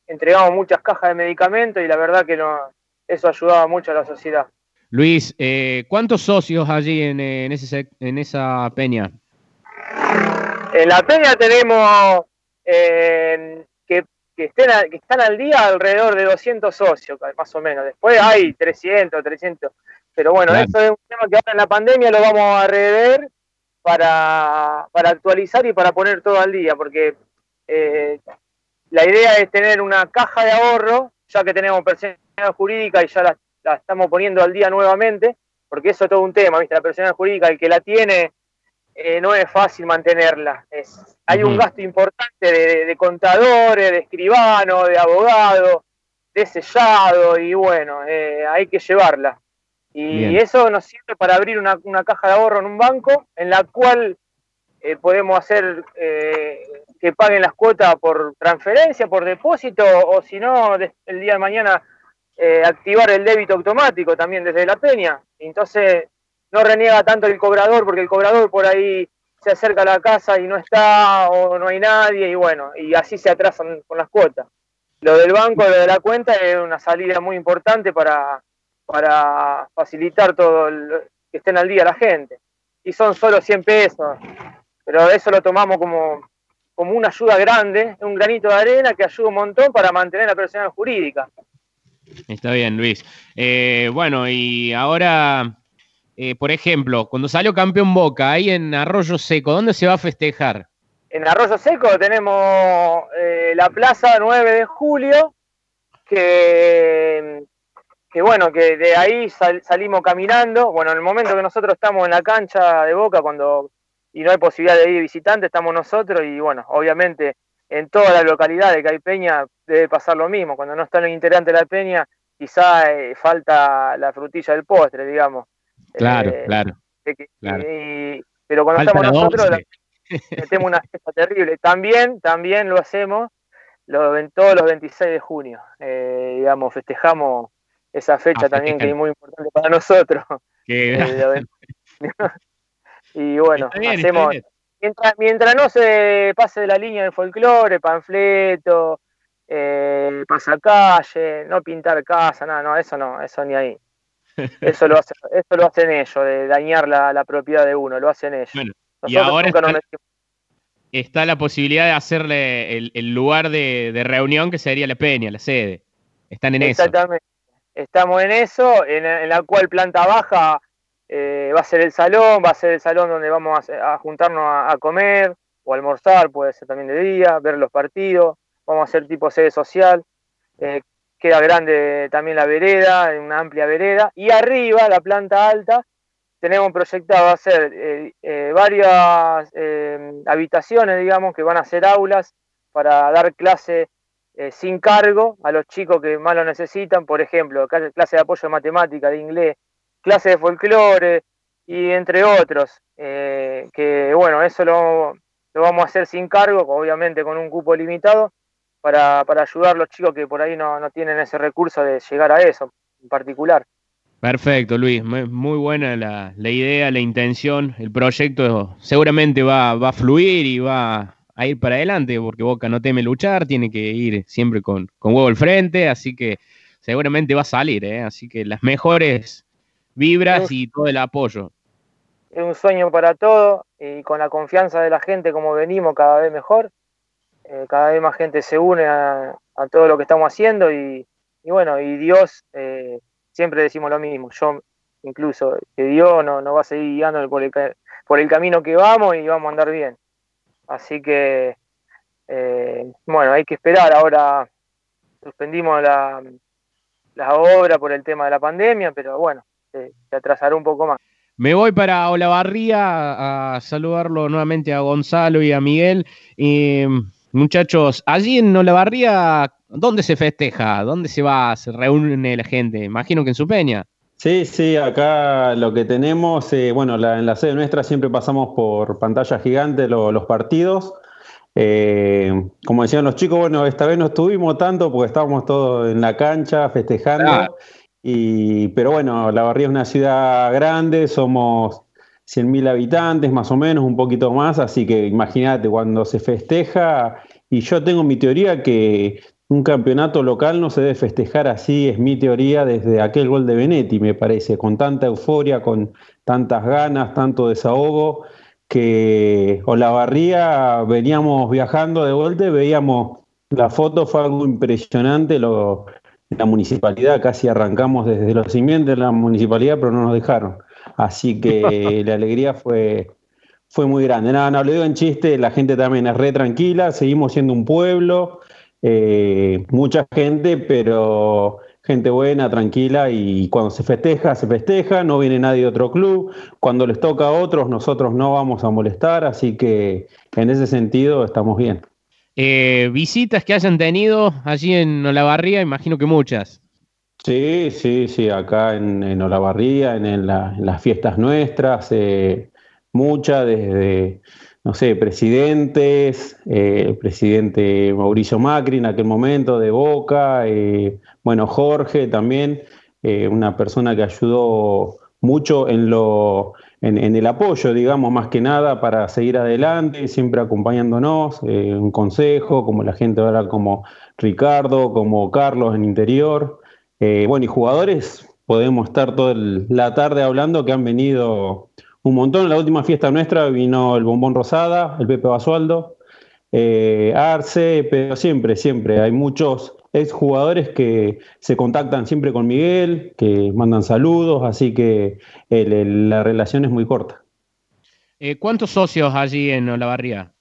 entregamos muchas cajas de medicamentos y la verdad que no, eso ayudaba mucho a la sociedad. Luis, eh, ¿cuántos socios allí en, en, ese, en esa peña? En la peña tenemos eh, que, estén que están al día alrededor de 200 socios, más o menos. Después hay 300, 300. Pero bueno, eso es un tema que ahora en la pandemia lo vamos a rever para, para actualizar y para poner todo al día, porque eh, la idea es tener una caja de ahorro, ya que tenemos personalidad jurídica y ya la, la, estamos poniendo al día nuevamente, porque eso es todo un tema, ¿viste? La personalidad jurídica, el que la tiene eh, no es fácil mantenerla. Es, hay un gasto importante de, contadores, de escribanos, de abogados, de sellado, y bueno, eh, hay que llevarla. Y eso nos sirve para abrir una, caja de ahorro en un banco, en la cual eh, podemos hacer que paguen las cuotas por transferencia, por depósito, o si no, el día de mañana activar el débito automático también desde la peña. Entonces, no reniega tanto el cobrador, porque el cobrador por ahí se acerca a la casa y no está o no hay nadie y bueno, y así se atrasan con las cuotas. Lo del banco, lo de la cuenta es una salida muy importante para, para facilitar todo, el, que estén al día la gente. Y son solo 100 pesos, pero eso lo tomamos como, como una ayuda grande, un granito de arena que ayuda un montón para mantener la personalidad jurídica. Está bien, Luis. Eh, bueno, y ahora eh, por ejemplo, cuando salió campeón Boca, ahí en Arroyo Seco, ¿dónde se va a festejar? En Arroyo Seco tenemos eh, la plaza 9 de julio, que, bueno, que de ahí salimos caminando. Bueno, en el momento que nosotros estamos en la cancha de Boca, cuando y no hay posibilidad de ir visitante, estamos nosotros y bueno, obviamente en todas las localidades que hay peña debe pasar lo mismo. Cuando no están los integrantes de la peña, quizá eh, falta la frutilla del postre, digamos. Claro, eh, claro. pero cuando estamos nosotros, metemos una fiesta terrible. También, también lo hacemos lo, todos los 26 de junio. Eh, digamos, festejamos esa fecha también que es muy importante para nosotros. Eh, <laughs> y bueno, hacemos. Mientras, mientras no se pase de la línea del folclore, panfleto, eh, pasacalle, no pintar casa, nada, no, eso no, eso ni ahí. Eso lo, eso lo hacen ellos, de dañar la, propiedad de uno, lo hacen ellos. y ahora está, la posibilidad de hacerle el, lugar de, reunión que sería la peña, la sede. Están en eso. Exactamente. Estamos en eso, en, la cual planta baja eh, va a ser el salón, va a ser el salón donde vamos a, juntarnos a, comer o almorzar, puede ser también de día, ver los partidos, vamos a hacer tipo sede social. Eh, queda grande también la vereda, una amplia vereda, y arriba, la planta alta, tenemos proyectado hacer eh, eh, varias eh, habitaciones, digamos, que van a ser aulas para dar clase sin cargo a los chicos que más lo necesitan, por ejemplo, clase de apoyo de matemática, de inglés, clase de folclore, y entre otros, que bueno, eso lo, lo vamos a hacer sin cargo, obviamente con un cupo limitado, para, para ayudar a los chicos que por ahí no, tienen ese recurso de llegar a eso en particular. Perfecto, Luis. Muy buena la, idea, la intención. El proyecto seguramente va, va, a fluir y va a ir para adelante porque Boca no teme luchar, tiene que ir siempre con, con huevo al frente, así que seguramente va a salir. ¿eh? Así que las mejores vibras y todo el apoyo. Es un sueño para todo y con la confianza de la gente como venimos cada vez mejor. Eh, cada vez más gente se une a, todo lo que estamos haciendo y, bueno, y Dios, eh, siempre decimos lo mismo, yo incluso, que Dios nos no va a seguir guiando por el, por el camino que vamos y vamos a andar bien. Así que, eh, bueno, hay que esperar. Ahora suspendimos la, la obra por el tema de la pandemia, pero bueno, se, atrasará un poco más. Me voy para Olavarría a saludarlo nuevamente a Gonzalo y a Miguel. Muchachos, allí en Olavarría, ¿dónde se festeja? ¿Dónde se va? ¿Se reúne la gente? Imagino que en su peña. Sí, sí, acá lo que tenemos, eh, bueno, en la sede nuestra siempre pasamos por pantalla gigante los partidos. Eh, como decían los chicos, bueno, esta vez no estuvimos tanto porque estábamos todos en la cancha festejando. Y, pero bueno, La Barría es una ciudad grande, somos 100.000 habitantes más o menos, un poquito más, así que imagínate cuando se festeja, y yo tengo mi teoría que un campeonato local no se debe festejar así, es mi teoría, desde aquel gol de Benetti, me parece, con tanta euforia, con tantas ganas, tanto desahogo, que Olavarría veníamos viajando de vuelta veíamos, la foto fue algo impresionante, lo, la municipalidad, casi arrancamos desde los cimientos de la municipalidad, pero no nos dejaron. Así que la alegría fue, fue muy grande. Nada, no, lo digo en chiste, la gente también es re tranquila, seguimos siendo un pueblo, eh, mucha gente, pero gente buena, tranquila, y cuando se festeja, se festeja, no viene nadie de otro club, cuando les toca a otros, nosotros no vamos a molestar, así que en ese sentido estamos bien. Eh, visitas que hayan tenido allí en Olavarría, imagino que muchas. Sí, sí, sí, acá en, Olavarría, en, las fiestas nuestras, eh, muchas, desde, no sé, presidentes, eh, el presidente Mauricio Macri en aquel momento de Boca, bueno, Jorge también, una persona que ayudó mucho en lo en, el apoyo, digamos, más que nada para seguir adelante, siempre acompañándonos, eh, un consejo, como la gente ahora como Ricardo, como Carlos en interior. Eh, bueno, y jugadores, podemos estar toda la tarde hablando que han venido un montón. En la última fiesta nuestra vino el Bombón Rosada, el Pepe Basualdo, eh, Arce, pero siempre, siempre hay muchos es jugadores que se contactan siempre con Miguel, que mandan saludos, así que la relación es muy corta. Eh, ¿Cuántos socios allí en Olavarría?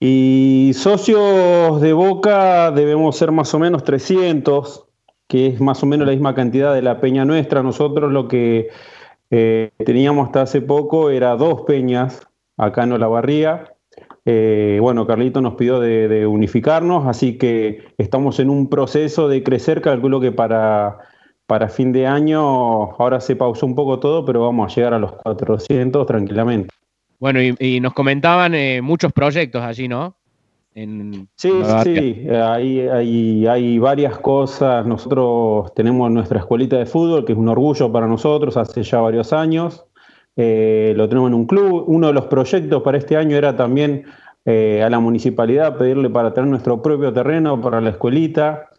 Y socios de Boca debemos ser más o menos 300, que es más o menos la misma cantidad de la peña nuestra. Nosotros lo que eh, teníamos hasta hace poco era dos peñas acá en Olavarría eh, bueno, Carlito nos pidió de, unificarnos, así que estamos en un proceso de crecer. Calculo que para, para fin de año, ahora se pausó un poco todo, pero vamos a llegar a los 400 tranquilamente. Bueno, y, nos comentaban eh, muchos proyectos allí, ¿no? Sí, sí, hay, hay, hay, varias cosas. Nosotros tenemos nuestra escuelita de fútbol, que es un orgullo para nosotros, hace ya varios años. Eh, lo tenemos en un club. Uno de los proyectos para este año era también eh, a la municipalidad pedirle para tener nuestro propio terreno para la escuelita,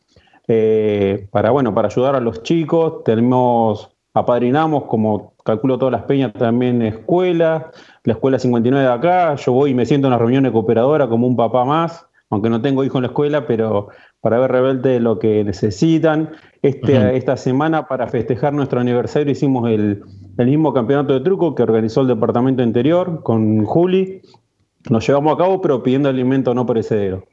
eh, para, bueno, para ayudar a los chicos. Tenemos, apadrinamos, como calculo todas las peñas, también escuelas, la escuela 59 de acá. Yo voy y me siento en la reunión de cooperadora como un papá más, aunque no tengo hijo en la escuela, pero para ver rebelde lo que necesitan. Este, Esta semana, para festejar nuestro aniversario, hicimos el, el mismo campeonato de truco que organizó el departamento interior con Juli. Nos llevamos a cabo, pero pidiendo alimento no perecedero.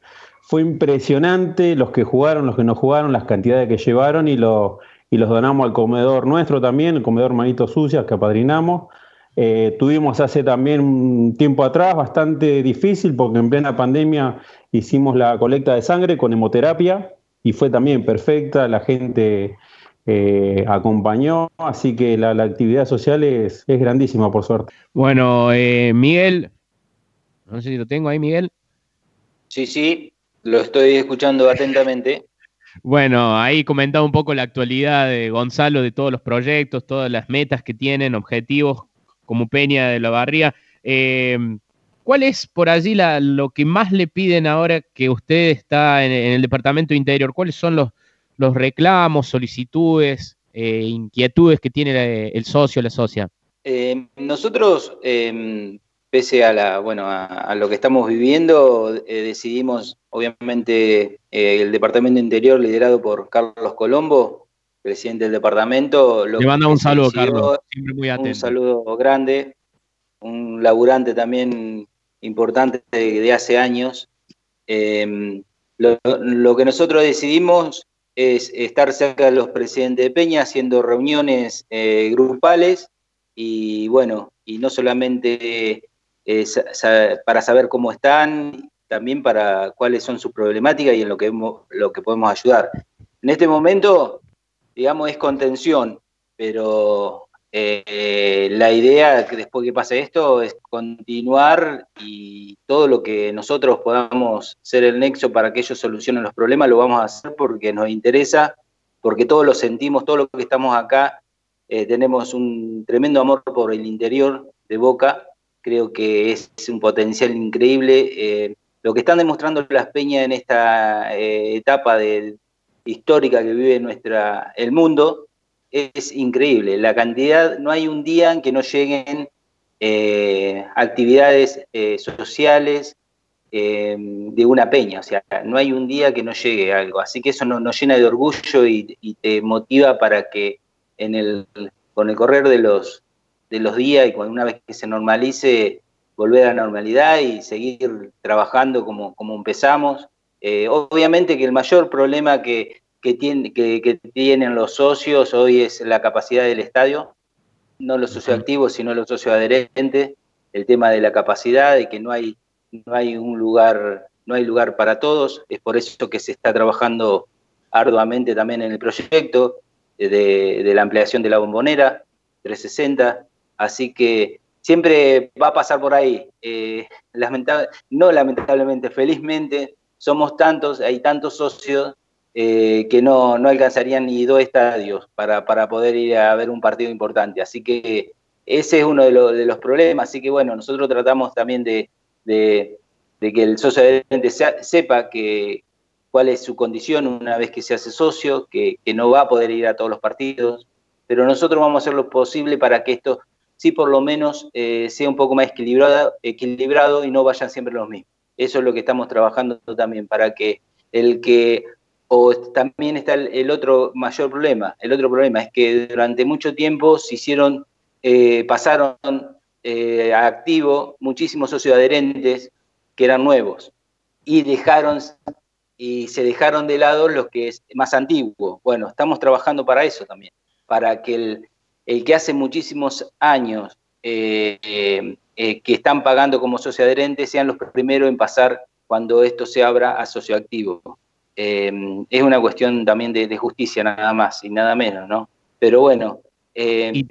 Fue impresionante los que jugaron, los que no jugaron, las cantidades que llevaron y, lo, y los donamos al comedor nuestro también, el comedor Manitos Sucias que apadrinamos. Eh, tuvimos hace también un tiempo atrás bastante difícil porque en plena pandemia hicimos la colecta de sangre con hemoterapia y fue también perfecta. La gente eh, acompañó, así que la, actividad social es, grandísima, por suerte. Bueno, eh, Miguel, no sé si lo tengo ahí, Miguel. Sí, sí, lo estoy escuchando atentamente. <laughs> Bueno, ahí comentaba un poco la actualidad de Gonzalo, de todos los proyectos, todas las metas que tienen, objetivos como Peña de la Barría. Eh, ¿Cuál es por allí lo que más le piden ahora que usted está en el departamento interior? ¿Cuáles son los, los reclamos, solicitudes, eh, inquietudes que tiene el socio o la socia? Eh, nosotros, em, pese a, la, bueno, a, lo que estamos viviendo, eh, decidimos, obviamente, el Departamento Interior liderado por Carlos Colombo, presidente del departamento. Le manda un saludo, Carlos, siempre muy atento. Un saludo grande, un laburante también importante de, hace años. Em, lo, que nosotros decidimos es estar cerca de los presidentes de Peña haciendo reuniones eh, grupales y bueno, y no solamente eh, para saber cómo están, también para cuáles son sus problemáticas y en lo que, lo que podemos ayudar. En este momento, digamos, es contención, pero eh, la idea que después que pase esto es continuar y todo lo que nosotros podamos ser el nexo para que ellos solucionen los problemas lo vamos a hacer porque nos interesa, porque todos lo sentimos, todos los que estamos acá eh, tenemos un tremendo amor por el interior de Boca, creo que es un potencial increíble. Eh, lo que están demostrando las peñas en esta etapa de, histórica que vive nuestra, el mundo, es increíble. La cantidad, no hay un día en que no lleguen eh, actividades eh, sociales eh, de una peña, o sea, no hay un día que no llegue algo. Así que eso nos, llena de orgullo y, te motiva para que con el correr de los, de los días y cuando una vez que se normalice, volver a la normalidad y seguir trabajando como, como empezamos. Obviamente que el mayor problema que, que, que, tienen los socios hoy es la capacidad del estadio, no los socioactivos, sino los socioadherentes, el tema de la capacidad, de que no hay, no hay un lugar, no hay lugar para todos, es por eso que se está trabajando arduamente también en el proyecto de, la ampliación de la bombonera 360, así que siempre va a pasar por ahí. Eh, no lamentablemente, felizmente, somos tantos, hay tantos socios eh, que no, alcanzarían ni dos estadios para, poder ir a ver un partido importante. Así que ese es uno de, los problemas. Así que bueno, nosotros tratamos también de, que el socio adherente sepa que, cuál es su condición una vez que se hace socio, que, no va a poder ir a todos los partidos, pero nosotros vamos a hacer lo posible para que esto sí por lo menos eh, sea un poco más equilibrado, equilibrado y no vayan siempre los mismos. Eso es lo que estamos trabajando también, para que el que o también está el, otro mayor problema. El otro problema es que durante mucho tiempo se hicieron, eh, pasaron eh, a activo muchísimos socios adherentes que eran nuevos y dejaron y se dejaron de lado los que es más antiguo. Bueno, estamos trabajando para eso también, para que el, el que hace muchísimos años eh, que están pagando como socio adherente sean los primeros en pasar cuando esto se abra a socioactivo. Eh, es una cuestión también de, justicia nada más y nada menos, ¿no? Pero bueno. Eh,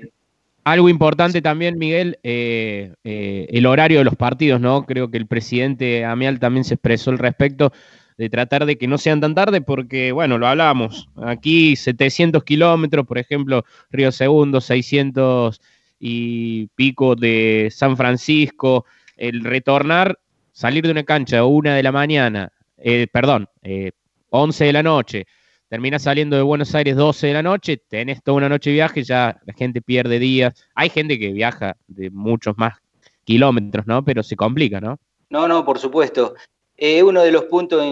algo importante también, Miguel, eh, el horario de los partidos, ¿no? Creo que el presidente Amial también se expresó al respecto de tratar de que no sean tan tarde, porque, bueno, lo hablábamos, aquí 700 kilómetros, por ejemplo, Río Segundo, 600 y pico de San Francisco, el retornar, salir de una cancha a una de la mañana, perdón, 11 de la noche, terminas saliendo de Buenos Aires 12 de la noche, tenés toda una noche de viaje, ya la gente pierde días. Hay gente que viaja de muchos más kilómetros, ¿no? Pero se complica, ¿no? No, no, por supuesto. Eh, uno de los puntos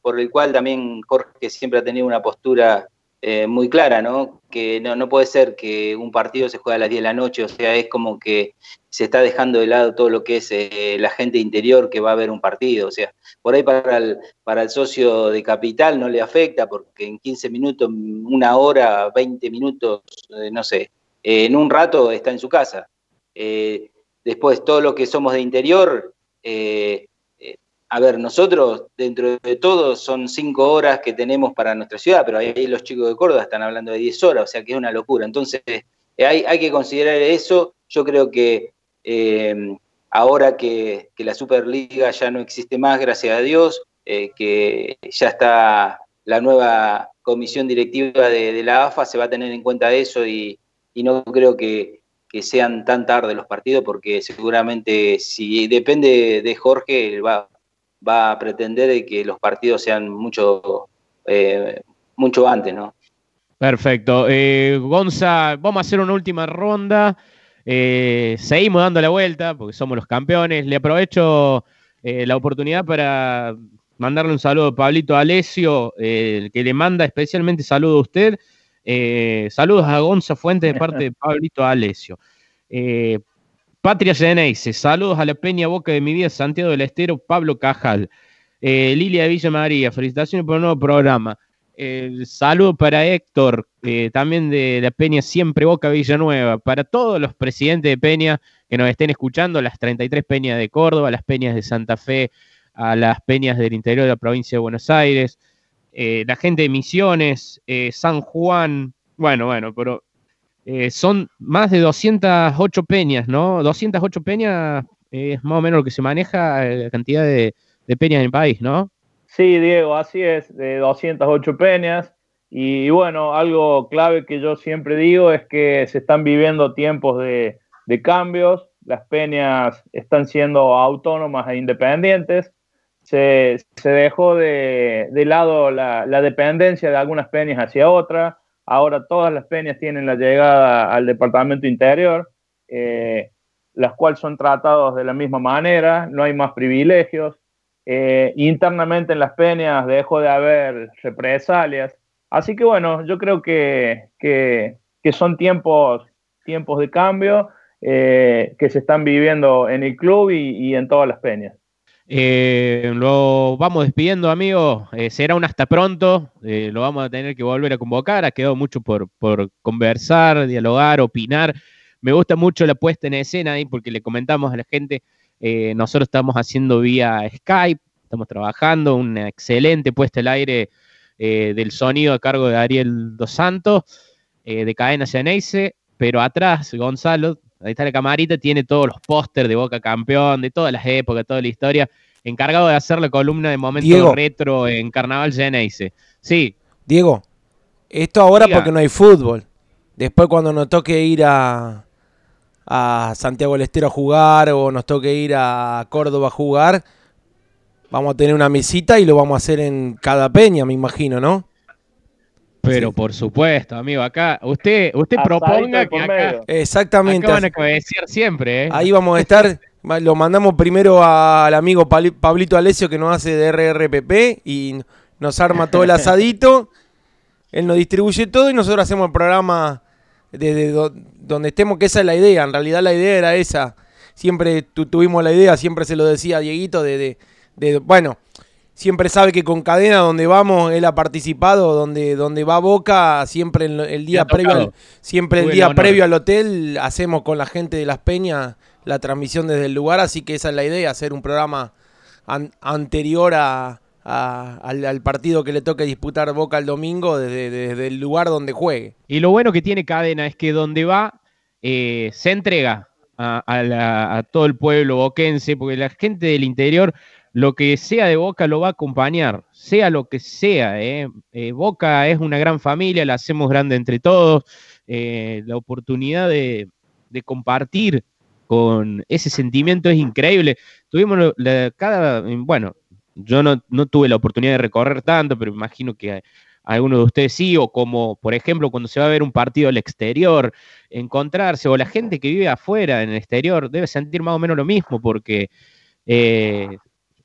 por el cual también Jorge siempre ha tenido una postura eh, muy clara, ¿no? Que no, no, puede ser que un partido se juegue a las 10 de la noche, o sea, es como que se está dejando de lado todo lo que es eh, la gente interior que va a ver un partido, o sea, por ahí para el, para el socio de capital no le afecta porque en 15 minutos, una hora, 20 minutos, eh, no sé, en un rato está en su casa. después, todo lo que somos de interior, a ver, nosotros dentro de todo son cinco horas que tenemos para nuestra ciudad, pero ahí los chicos de Córdoba están hablando de 10 horas, o sea que es una locura. Entonces, eh, hay, que considerar eso. Yo creo que eh, ahora que, la Superliga ya no existe más, gracias a Dios, eh, que ya está la nueva comisión directiva de, la AFA, se va a tener en cuenta eso y, no creo que, sean tan tarde los partidos, porque seguramente si depende de Jorge, va, va a pretender que los partidos sean mucho, eh, mucho antes, ¿no? Perfecto. Eh, Gonza, vamos a hacer una última ronda. Eh, seguimos dando la vuelta porque somos los campeones. Le aprovecho la oportunidad para mandarle un saludo a Pablito Alesio, que le manda especialmente saludo a usted. saludos a Gonza Fuentes de parte de Pablito Alesio. Patria Geneise, saludos a la Peña Boca de mi vida, Santiago del Estero, Pablo Cajal. Eh, Lilia de Villa María, felicitaciones por el nuevo programa. Saludo para Héctor, eh, también de la Peña Siempre Boca Villanueva, para todos los presidentes de Peña que nos estén escuchando, las 33 peñas de Córdoba, las peñas de Santa Fe, a las peñas del interior de la provincia de Buenos Aires, eh, la gente de Misiones, eh, San Juan, bueno, bueno, pero son más de 208 peñas, ¿no? 208 peñas es más o menos lo que se maneja la cantidad de, de peñas en el país, ¿no? Sí, Diego, así es, de 208 peñas. Y, bueno, algo clave que yo siempre digo es que se están viviendo tiempos de, cambios, las peñas están siendo autónomas e independientes, se, dejó de, lado la, dependencia de algunas peñas hacia otras, ahora todas las peñas tienen la llegada al departamento interior, eh, las cuales son tratados de la misma manera, no hay más privilegios, eh, internamente en las peñas dejó de haber represalias. Así que bueno, yo creo que, son tiempos, tiempos de cambio eh, que se están viviendo en el club y, en todas las peñas. Eh, lo vamos despidiendo, amigos. será un hasta pronto. lo vamos a tener que volver a convocar. Ha quedado mucho por, conversar, dialogar, opinar. Me gusta mucho la puesta en escena ahí porque le comentamos a la gente eh, nosotros estamos haciendo vía Skype, estamos trabajando, una excelente puesta al aire eh, del sonido a cargo de Ariel Dos Santos, eh, de Cadena Geneise, pero atrás, Gonzalo, ahí está la camarita, tiene todos los pósters de Boca Campeón, de todas las épocas, toda la historia, encargado de hacer la columna de momento retro en Carnaval Geneise. Sí. Diego, esto ahora porque no hay fútbol. Después cuando nos toque ir a, a Santiago del Estero a jugar o nos toque ir a Córdoba a jugar, vamos a tener una mesita y lo vamos a hacer en cada peña, me imagino, ¿no? Pero por supuesto, amigo, acá usted usted proponga que acá, exactamente acá van a siempre, ¿eh? Ahí vamos a estar, lo mandamos primero al amigo Pablito Alessio que nos hace de RRPP y nos arma todo el <laughs> asadito. Él nos distribuye todo y nosotros hacemos el programa desde donde estemos, que esa es la idea. En realidad la idea era esa. Siempre tuvimos la idea, siempre se lo decía a Dieguito, de, de, bueno, siempre sabe que con cadena donde vamos, él ha participado, donde, donde va Boca, siempre el, día previo al, siempre el día previo al hotel hacemos con la gente de Las Peñas la transmisión desde el lugar, así que esa es la idea, hacer un programa anterior a, al, partido que le toque disputar Boca el domingo desde, el lugar donde juegue. Y lo bueno que tiene Cadena es que donde va eh, se entrega a, todo el pueblo boquense, porque la gente del interior, lo que sea de Boca lo va a acompañar, sea lo que sea. Eh. Eh, Boca es una gran familia, la hacemos grande entre todos. la oportunidad de, compartir con ese sentimiento es increíble. Tuvimos cada, bueno, yo no, tuve la oportunidad de recorrer tanto, pero imagino que algunos de ustedes sí, o como por ejemplo cuando se va a ver un partido al exterior, encontrarse, o la gente que vive afuera, en el exterior, debe sentir más o menos lo mismo, porque eh,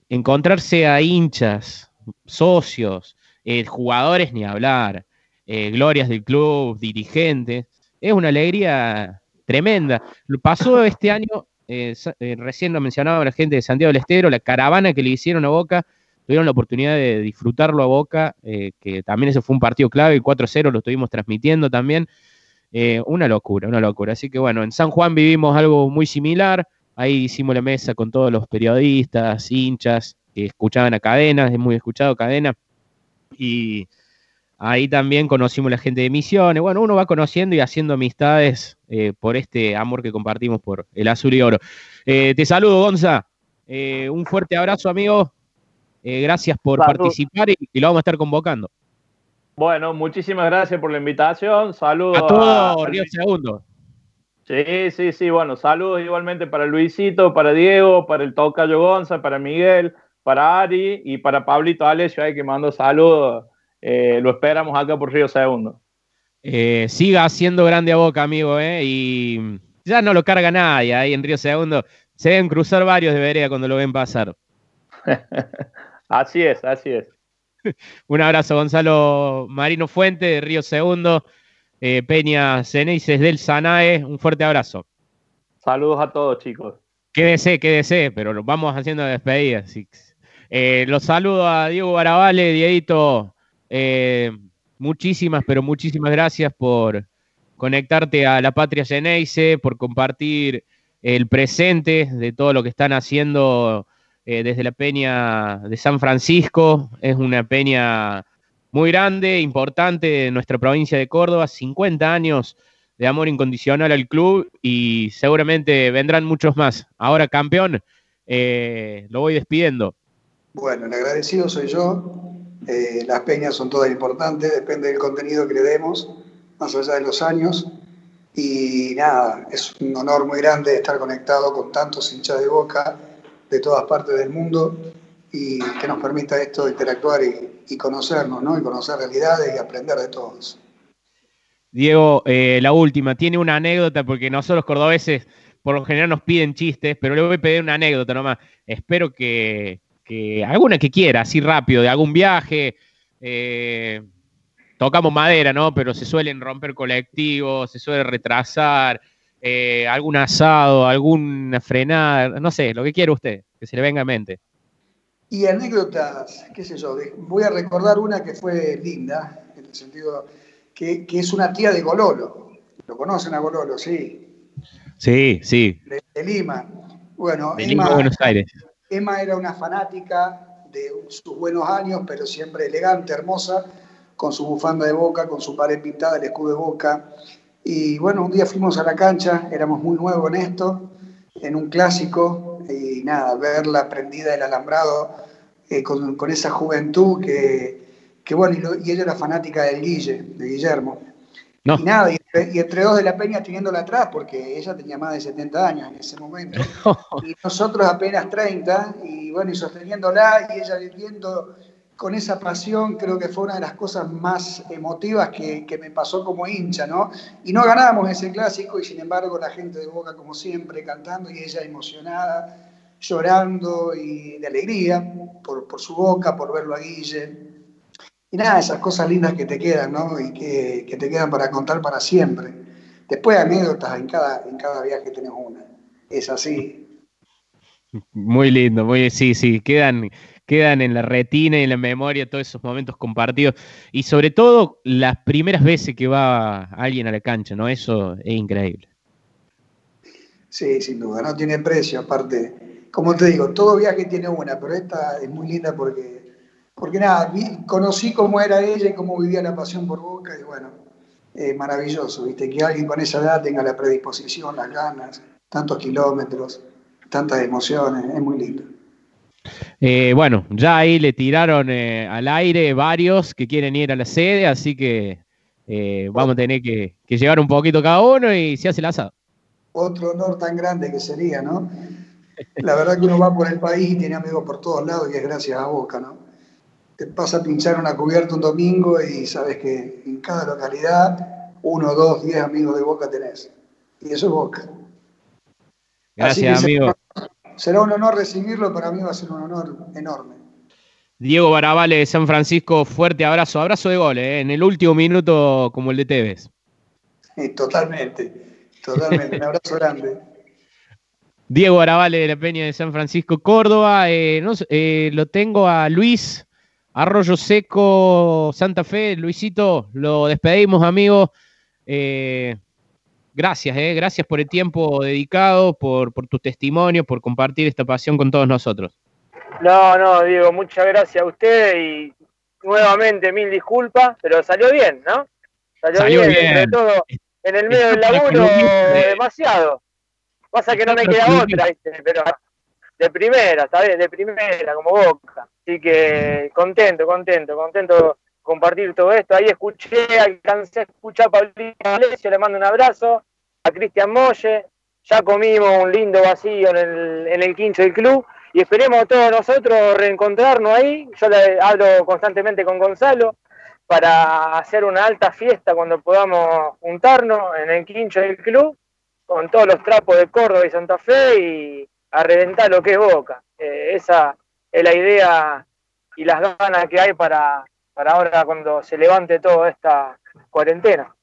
encontrarse a hinchas, socios, eh, jugadores ni hablar, eh, glorias del club, dirigentes, es una alegría tremenda. Pasó este año eh, recién lo mencionaba la gente de Santiago del Estero, la caravana que le hicieron a Boca, tuvieron la oportunidad de disfrutarlo a Boca, que también ese fue un partido clave, el 4-0 lo estuvimos transmitiendo también. una locura, una locura. Así que bueno, en San Juan vivimos algo muy similar. Ahí hicimos la mesa con todos los periodistas, hinchas que escuchaban a Cadena, es muy escuchado Cadena. Y Ahí también conocimos la gente de Misiones. Bueno, uno va conociendo y haciendo amistades eh, por este amor que compartimos por el azul y oro. Eh, te saludo, Gonza. Eh, un fuerte abrazo, amigo. gracias por participar y, lo vamos a estar convocando. Bueno, muchísimas gracias por la invitación. Saludos a todos, Río Segundo. Sí, sí, sí. Bueno, saludos igualmente para Luisito, para Diego, para el Tocayo Gonza, para Miguel, para Ari y para Pablito Alessio, que mando saludos eh, lo esperamos acá por Río Segundo. Eh, siga siendo grande a boca, amigo, eh, y ya no lo carga nadie ahí en Río Segundo. Se deben cruzar varios de vereda cuando lo ven pasar. <laughs> así es, así es. <laughs> Un abrazo, Gonzalo Marino Fuente de Río Segundo, Peña Ceneices del Sanae. Un fuerte abrazo. Saludos a todos, chicos. Quédese, quédese, pero lo vamos haciendo despedidas. los saludo a Diego Barabale, Dieguito. Eh, muchísimas, pero muchísimas gracias por conectarte a la Patria Geneise, por compartir el presente de todo lo que están haciendo eh, desde la Peña de San Francisco. Es una peña muy grande, importante en nuestra provincia de Córdoba, 50 años de amor incondicional al club y seguramente vendrán muchos más. Ahora, campeón, eh, lo voy despidiendo. Bueno, el agradecido soy yo. Eh, las peñas son todas importantes, depende del contenido que le demos, más allá de los años. Y nada, es un honor muy grande estar conectado con tantos hinchas de boca de todas partes del mundo y que nos permita esto interactuar y, conocernos, ¿no? Y conocer realidades y aprender de todos. Diego, eh, la última, tiene una anécdota porque nosotros cordobeses por lo general nos piden chistes, pero le voy a pedir una anécdota nomás. Espero que, alguna que quiera, así rápido, de algún viaje. Eh, tocamos madera, ¿no? Pero se suelen romper colectivos, se suele retrasar, eh, algún asado, alguna frenada, no sé, lo que quiera usted, que se le venga a mente. Y anécdotas, qué sé yo, voy a recordar una que fue linda, en el sentido que, es una tía de Gololo. ¿Lo conocen a Gololo? Sí. Sí, sí. De, Lima. Bueno, de Lima, Buenos Aires. Emma era una fanática de sus buenos años, pero siempre elegante, hermosa, con su bufanda de boca, con su pared pintada, el escudo de boca. Y bueno, un día fuimos a la cancha, éramos muy nuevos en esto, en un clásico, y nada, verla prendida del alambrado eh, con, con, esa juventud que, que bueno, y, ella era fanática del Guille, de Guillermo. Y nada, y entre, dos de la peña teniéndola atrás, porque ella tenía más de 70 años en ese momento, <laughs> y nosotros apenas 30, y bueno, y sosteniéndola, y ella viviendo con esa pasión, creo que fue una de las cosas más emotivas que, me pasó como hincha, ¿no? Y no ganábamos ese clásico, y sin embargo la gente de Boca, como siempre, cantando, y ella emocionada, llorando y de alegría por, su boca, por verlo a Guille. Y nada, esas cosas lindas que te quedan, ¿no? Y que, que te quedan para contar para siempre. Después anécdotas, en cada, en cada viaje tenés una. Es así. Muy lindo, muy sí, sí, quedan, quedan en la retina y en la memoria todos esos momentos compartidos y sobre todo las primeras veces que va alguien a la cancha, ¿no? Eso es increíble. Sí, sin duda, no tiene precio, aparte, como te digo, todo viaje tiene una, pero esta es muy linda porque, porque nada, conocí cómo era ella y cómo vivía la pasión por Boca y bueno, es maravilloso, ¿viste? Que alguien con esa edad tenga la predisposición, las ganas, tantos kilómetros, tantas emociones, es muy lindo. Eh, bueno, ya ahí le tiraron eh, al aire varios que quieren ir a la sede, así que eh, vamos a tener que, llevar un poquito cada uno y se hace el asado. Otro honor tan grande que sería, ¿no? La verdad que uno va por el país y tiene amigos por todos lados y es gracias a Boca, ¿no? Te pasa a pinchar una cubierta un domingo y sabes que en cada localidad uno, dos, diez amigos de Boca tenés. Y eso es Boca. Gracias, amigo será un honor recibirlo, para mí va a ser un honor enorme. Diego Barabale de San Francisco, fuerte abrazo, abrazo de gol, ¿eh? en el último minuto como el de Tevez. totalmente, totalmente, un abrazo grande. <laughs> Diego Arabale de la Peña de San Francisco, Córdoba. Eh, eh, lo tengo a Luis Arroyo Seco, Santa Fe. Luisito, lo despedimos, amigo. Eh, gracias, eh, gracias por el tiempo dedicado, por, por tu testimonio, por compartir esta pasión con todos nosotros. No, no, Diego, muchas gracias a usted y nuevamente mil disculpas, pero salió bien, ¿no? Salió, bien, Sobre todo en el medio del laburo, demasiado. Pasa que no me queda otra, pero de primera, está bien, de primera, como boca. Así que contento, contento, contento compartir todo esto. Ahí escuché, alcancé a escuchar a Pablito Alessio, le mando un abrazo a Cristian Molle, ya comimos un lindo vacío en el, en el quincho del club y esperemos todos nosotros reencontrarnos ahí. Yo le hablo constantemente con Gonzalo para hacer una alta fiesta cuando podamos juntarnos en el quincho del club con todos los trapos de Córdoba y Santa Fe y a reventar lo que es Boca. Eh, esa es la idea y las ganas que hay para, para ahora cuando se levante toda esta cuarentena.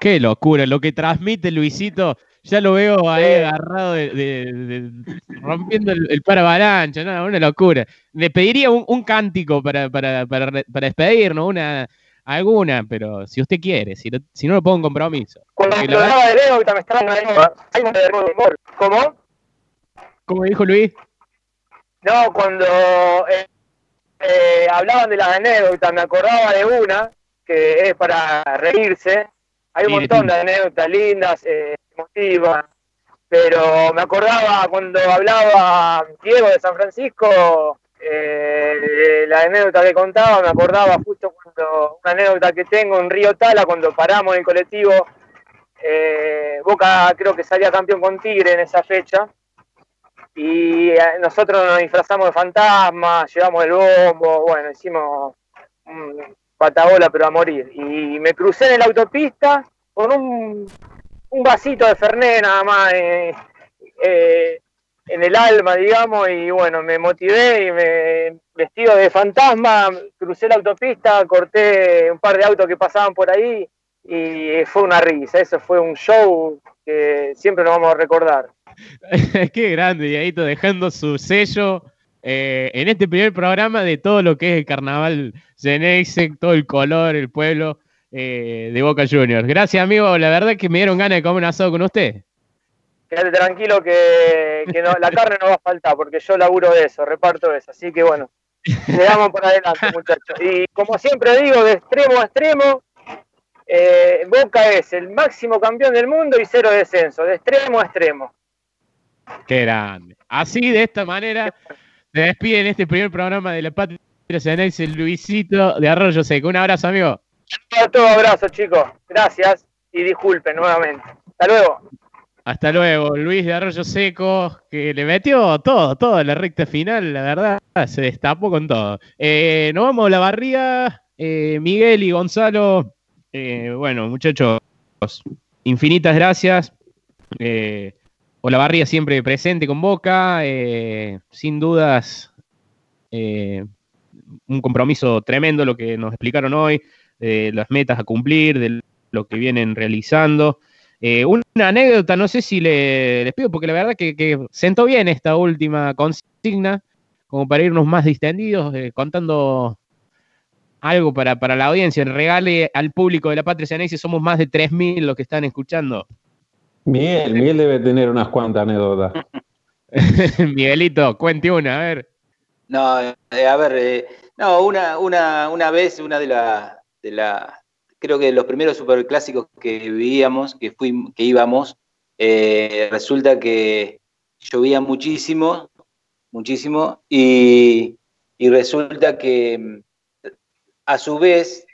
Qué locura, lo que transmite Luisito. ya lo veo ahí agarrado de, rompiendo el, el paravalancha, ¿no? una locura. Le pediría un, cántico para, para, para, para, despedirnos, una, alguna, pero si usted quiere, si, si no lo pongo en compromiso. Cuando me hablaba de Leo, me estaba ¿Cómo? ¿Cómo dijo Luis? No, cuando eh, eh, hablaban de las anécdotas, me acordaba de una que es para reírse. Hay un montón de anécdotas lindas, eh, emotivas, pero me acordaba cuando hablaba Diego de San Francisco, eh, la anécdota que contaba, me acordaba justo cuando una anécdota que tengo en Río Tala, cuando paramos en el colectivo, eh, Boca creo que salía campeón con Tigre en esa fecha, y eh, nosotros nos disfrazamos de fantasmas, llevamos el bombo, bueno, hicimos un patabola pero a morir. Y me crucé en la autopista con un, vasito de Fernet nada más eh, eh, en el alma, digamos, y bueno, me motivé y me vestido de fantasma, crucé la autopista, corté un par de autos que pasaban por ahí y fue una risa, eso fue un show que siempre nos vamos a recordar. <laughs> Qué grande, Dieguito, dejando su sello eh, en este primer programa de todo lo que es el carnaval Geneise, todo el color, el pueblo eh, de Boca Juniors. Gracias, amigo. La verdad es que me dieron ganas de comer un asado con usted. Quédate tranquilo que, la carne no va a faltar, porque yo laburo de eso, reparto eso. Así que bueno, le damos por adelante, muchachos. Y como siempre digo, de extremo a extremo, eh, Boca es el máximo campeón del mundo y cero descenso, de extremo a extremo. Qué grande. Así, de esta manera, se despide en este primer programa de la Patria Ceneice el Luisito de Arroyo Seco. Un abrazo, amigo. Todo abrazo, chicos. Gracias y disculpen nuevamente. Hasta luego. Hasta luego, Luis de Arroyo Seco, que le metió todo, todo la recta final, la verdad, se destapó con todo. Eh, nos vamos a la barría, eh, Miguel y Gonzalo. Eh, bueno, muchachos, infinitas gracias. Eh, Olavarría siempre presente con Boca, eh, sin dudas eh, un compromiso tremendo lo que nos explicaron hoy, de las metas a cumplir, de lo que vienen realizando. Eh, una anécdota, no sé si le, les pido, porque la verdad que, que, sentó bien esta última consigna, como para irnos más distendidos, contando algo para, para la audiencia, regale al público de la Patria Ceneice, somos más de 3.000 los que están escuchando. Miguel, Miguel debe tener unas cuantas anécdotas. <laughs> Miguelito, cuente una, a ver. No, eh, a ver, eh, no, una, una, una vez, una de las, de la, creo que de los primeros superclásicos que vivíamos, que, fuimos, que íbamos, eh, resulta que llovía muchísimo, muchísimo, y, y resulta que a su vez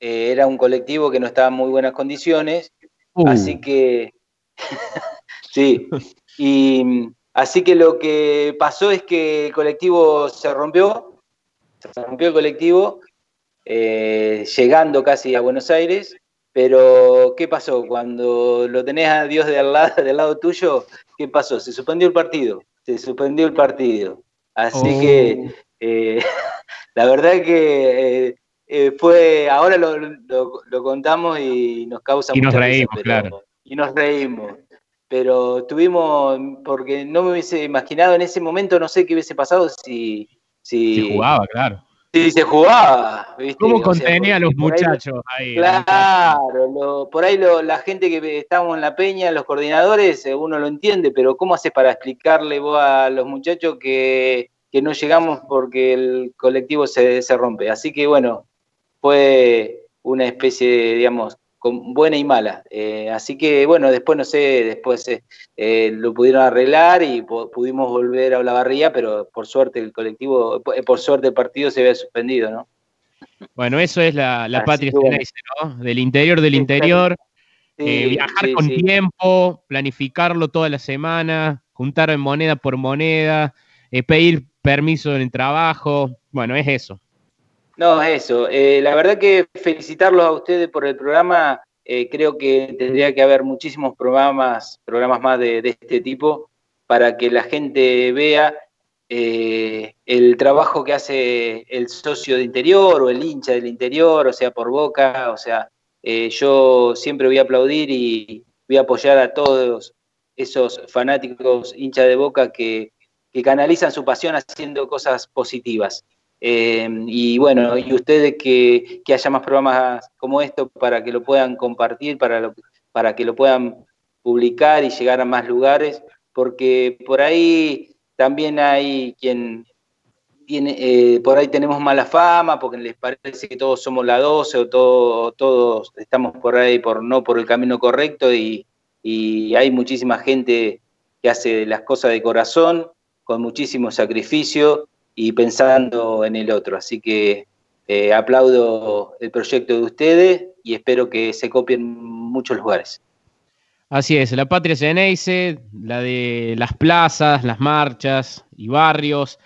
era un colectivo que no estaba en muy buenas condiciones, uh. así que sí, y así que lo que pasó es que el colectivo se rompió, se rompió el colectivo, eh, llegando casi a Buenos Aires, pero ¿qué pasó? Cuando lo tenés a Dios del lado, del lado tuyo, ¿qué pasó? Se suspendió el partido, se suspendió el partido. Así que oh. eh, <laughs> la verdad que eh, fue, ahora lo, contamos y nos causa y nos reímos, claro y nos reímos. Pero tuvimos, porque no me hubiese imaginado en ese momento, no sé qué hubiese pasado si... Si jugaba, claro. Si se jugaba. ¿Cómo contenía a los muchachos ahí? Claro, por ahí la gente que estamos en la peña, los coordinadores, eh, uno lo entiende, pero ¿cómo haces para explicarle vos a los muchachos que, que no llegamos porque el colectivo se, se rompe? Así que bueno, fue una especie, de, digamos, buena y mala. Eh, así que bueno, después no sé, después eh, eh, lo pudieron arreglar y pudimos volver a Olavarría, pero por suerte el colectivo, por suerte el partido se había suspendido, ¿no? Bueno, eso es la, la patria ¿no? Del interior del interior. viajar con tiempo, planificarlo toda la semana, juntar moneda por moneda, pedir permiso en el trabajo. Bueno, es eso. No, eso. Eh, la verdad que felicitarlos a ustedes por el programa. Eh, creo que tendría que haber muchísimos programas, programas más de, este tipo para que la gente vea eh, el trabajo que hace el socio de interior o el hincha del interior, o sea, por boca. O sea, yo siempre voy a aplaudir y voy a apoyar a todos esos fanáticos hinchas de boca que, canalizan su pasión haciendo cosas positivas. Eh, y bueno, y ustedes que, haya más programas como esto para que lo puedan compartir, para, para que lo puedan publicar y llegar a más lugares, porque por ahí también hay quien tiene, eh, por ahí tenemos mala fama, porque les parece que todos somos la 12 o todos estamos por ahí por no por el camino correcto y, hay muchísima gente que hace las cosas de corazón, con muchísimo sacrificio y pensando en el otro. Así que eh, aplaudo el proyecto de ustedes y espero que se copien muchos lugares. Así es, la patria Ceneice, la de las plazas, las marchas y barrios,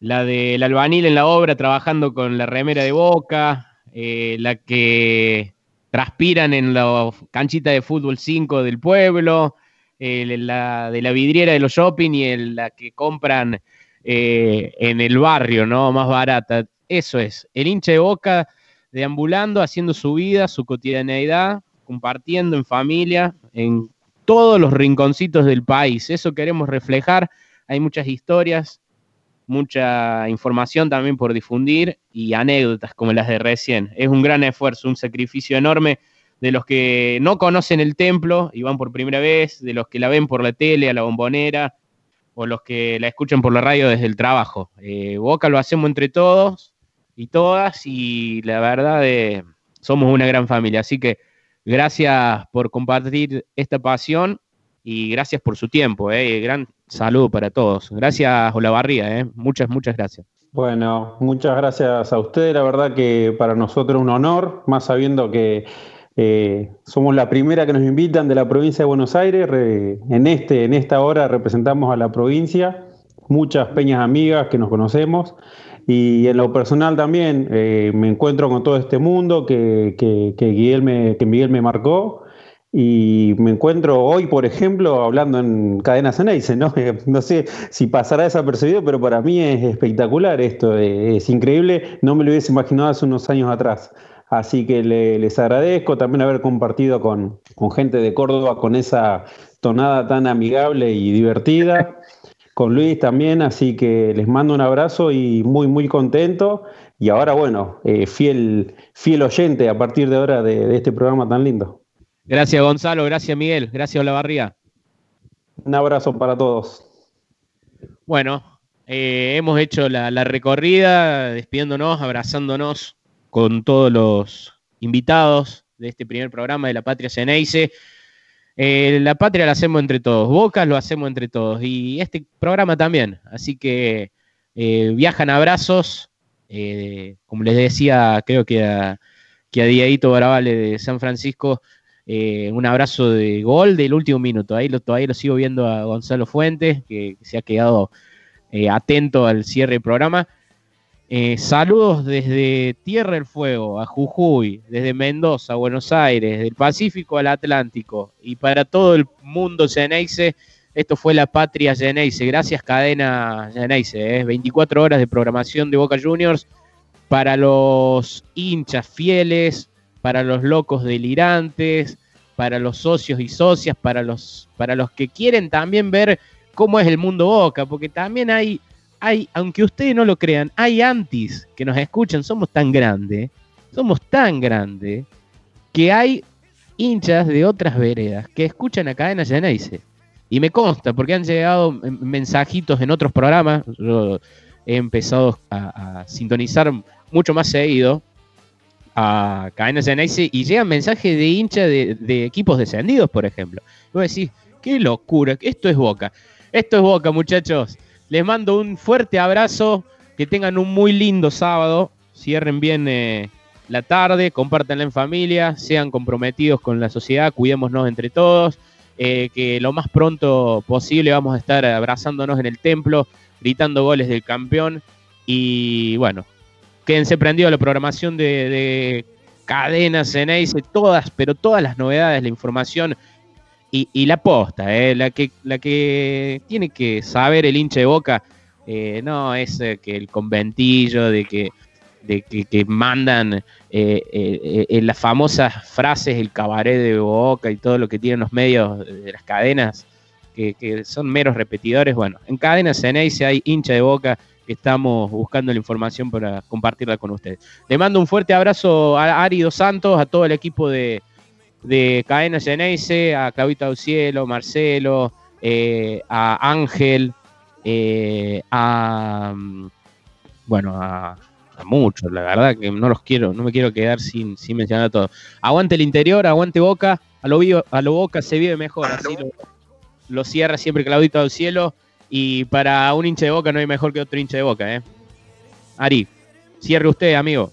la del albanil en la obra trabajando con la remera de boca, eh, la que transpiran en la canchita de fútbol 5 del pueblo, la de la vidriera de los shopping y la que compran eh, en el barrio, ¿no? Más barata. Eso es, el hincha de boca deambulando, haciendo su vida, su cotidianeidad, compartiendo en familia, en todos los rinconcitos del país. Eso queremos reflejar. Hay muchas historias, mucha información también por difundir y anécdotas como las de recién. Es un gran esfuerzo, un sacrificio enorme de los que no conocen el templo y van por primera vez, de los que la ven por la tele, a la bombonera, o los que la escuchan por la radio desde el trabajo. Eh, Boca lo hacemos entre todos y todas y la verdad somos una gran familia. Así que Gracias por compartir esta pasión y gracias por su tiempo. Eh. Gran saludo para todos. Gracias, Olavarría. Eh. Muchas, muchas gracias. Bueno, muchas gracias a usted. La verdad que para nosotros un honor, más sabiendo que eh, somos la primera que nos invitan de la provincia de Buenos Aires. en, este, en esta hora representamos a la provincia, muchas peñas amigas que nos conocemos. Y en lo personal también eh, me encuentro con todo este mundo que, que, que, Miguel me, que Miguel me marcó. Y me encuentro hoy, por ejemplo, hablando en Cadena Ceneice, ¿no? <laughs> no sé si pasará desapercibido, pero para mí es espectacular esto, es increíble, no me lo hubiese imaginado hace unos años atrás. Así que les agradezco también haber compartido con, con gente de Córdoba con esa tonada tan amigable y divertida <laughs> con Luis también, así que les mando un abrazo y muy, muy contento. Y ahora, bueno, eh, fiel, fiel oyente a partir de ahora de, este programa tan lindo. Gracias, Gonzalo. Gracias, Miguel. Gracias, Olavarría. Un abrazo para todos. Bueno, eh, hemos hecho la, la, recorrida, despidiéndonos, abrazándonos con todos los invitados de este primer programa de la Patria Ceneice. Eh, la patria la hacemos entre todos, Boca lo hacemos entre todos y este programa también. Así que eh, viajan abrazos, eh, como les decía, creo que a, que a Dieguito Barabale de San Francisco, un abrazo de gol del último minuto. Ahí lo, todavía lo sigo viendo a Gonzalo Fuentes, que se ha quedado atento al cierre del programa. Eh, saludos desde Tierra del Fuego a Jujuy, desde Mendoza, Buenos Aires, del Pacífico al Atlántico y para todo el mundo Geneise. Esto fue la patria Geneise. Gracias, cadena Geneise. 24 eh. horas de programación de Boca Juniors para los hinchas fieles, para los locos delirantes, para los socios y socias, para los, para los que quieren también ver cómo es el mundo Boca, porque también hay aunque ustedes no lo crean, hay antis que nos escuchan, somos tan grandes, somos tan grandes, que hay hinchas de otras veredas que escuchan a Cadena Geneise. Y me consta, porque han llegado mensajitos en otros programas, yo he empezado a, sintonizar mucho más seguido a Cadena Geneise y llegan mensajes de hinchas de, equipos descendidos, por ejemplo. Y vos decís, qué locura, esto es Boca. Esto es Boca, muchachos. Les mando un fuerte abrazo. Que tengan un muy lindo sábado. Cierren bien eh, la tarde. Compártanla en familia. Sean comprometidos con la sociedad. Cuidémonos entre todos. Eh, que lo más pronto posible vamos a estar abrazándonos en el templo. Gritando goles del campeón. Y bueno, quédense prendidos a la programación de, de cadenas en todas, pero todas las novedades, la información y, la posta, eh, la, que, la que tiene que saber el hincha de boca, eh, no es eh, que el conventillo de que, de que, mandan en las famosas frases, el cabaret de boca y todo lo que tienen los medios de las cadenas, que, son meros repetidores. Bueno, en Cadena Ceneice hay hincha de boca que estamos buscando la información para compartirla con ustedes. Le mando un fuerte abrazo a Ari Santos, a todo el equipo de, de Cadena Ceneice, a Claudita Cielo, Marcelo, eh, a Ángel, eh, a bueno, a, muchos, la verdad que no los quiero, no me quiero quedar sin, sin mencionar a todos. Aguante el interior, aguante Boca, a lo, a lo Boca se vive mejor, así lo, cierra siempre Claudito del Cielo, y para un hincha de Boca no hay mejor que otro hincha de Boca, ¿eh? Ari, cierre usted, amigo.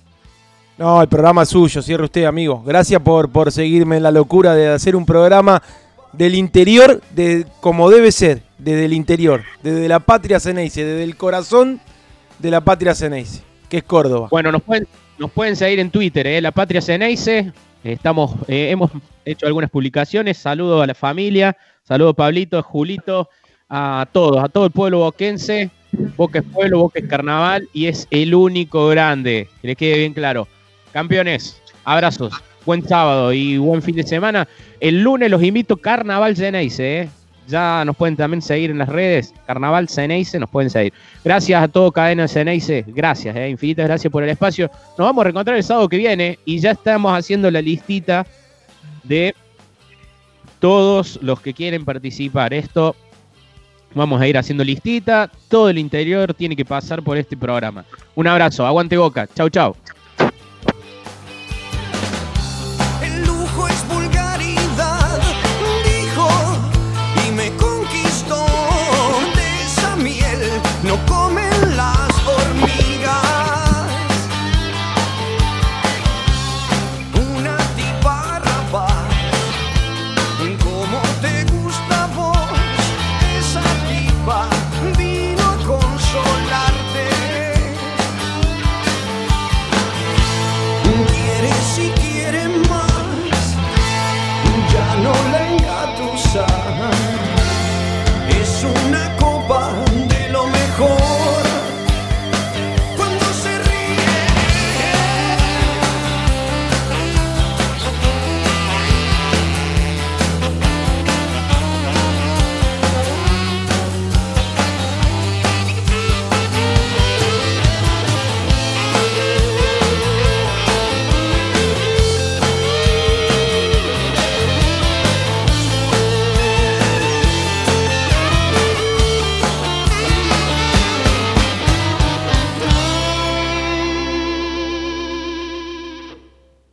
No, el programa es suyo, cierre usted, amigo. Gracias por, por seguirme en la locura de hacer un programa del interior, de como debe ser, desde el interior, desde la patria Ceneice, desde el corazón de la patria Ceneice, que es Córdoba. Bueno, nos pueden, seguir en Twitter, ¿eh? la patria Ceneice. Estamos, eh, hemos hecho algunas publicaciones. Saludos a la familia, saludos a Pablito, a Julito, a todos, a todo el pueblo boquense. Boca es pueblo, Boca es carnaval y es el único grande. Que les quede bien claro. Campeones, abrazos, buen sábado y buen fin de semana. El lunes los invito Carnaval Ceneice, ¿eh? Ya nos pueden también seguir en las redes. Carnaval Ceneice, nos pueden seguir. Gracias a todo Cadena Ceneice. Gracias, eh, infinitas gracias por el espacio. Nos vamos a reencontrar el sábado que viene y ya estamos haciendo la listita de todos los que quieren participar. Esto vamos a ir haciendo listita. Todo el interior tiene que pasar por este programa. Un abrazo. Aguante boca. Chau, chau.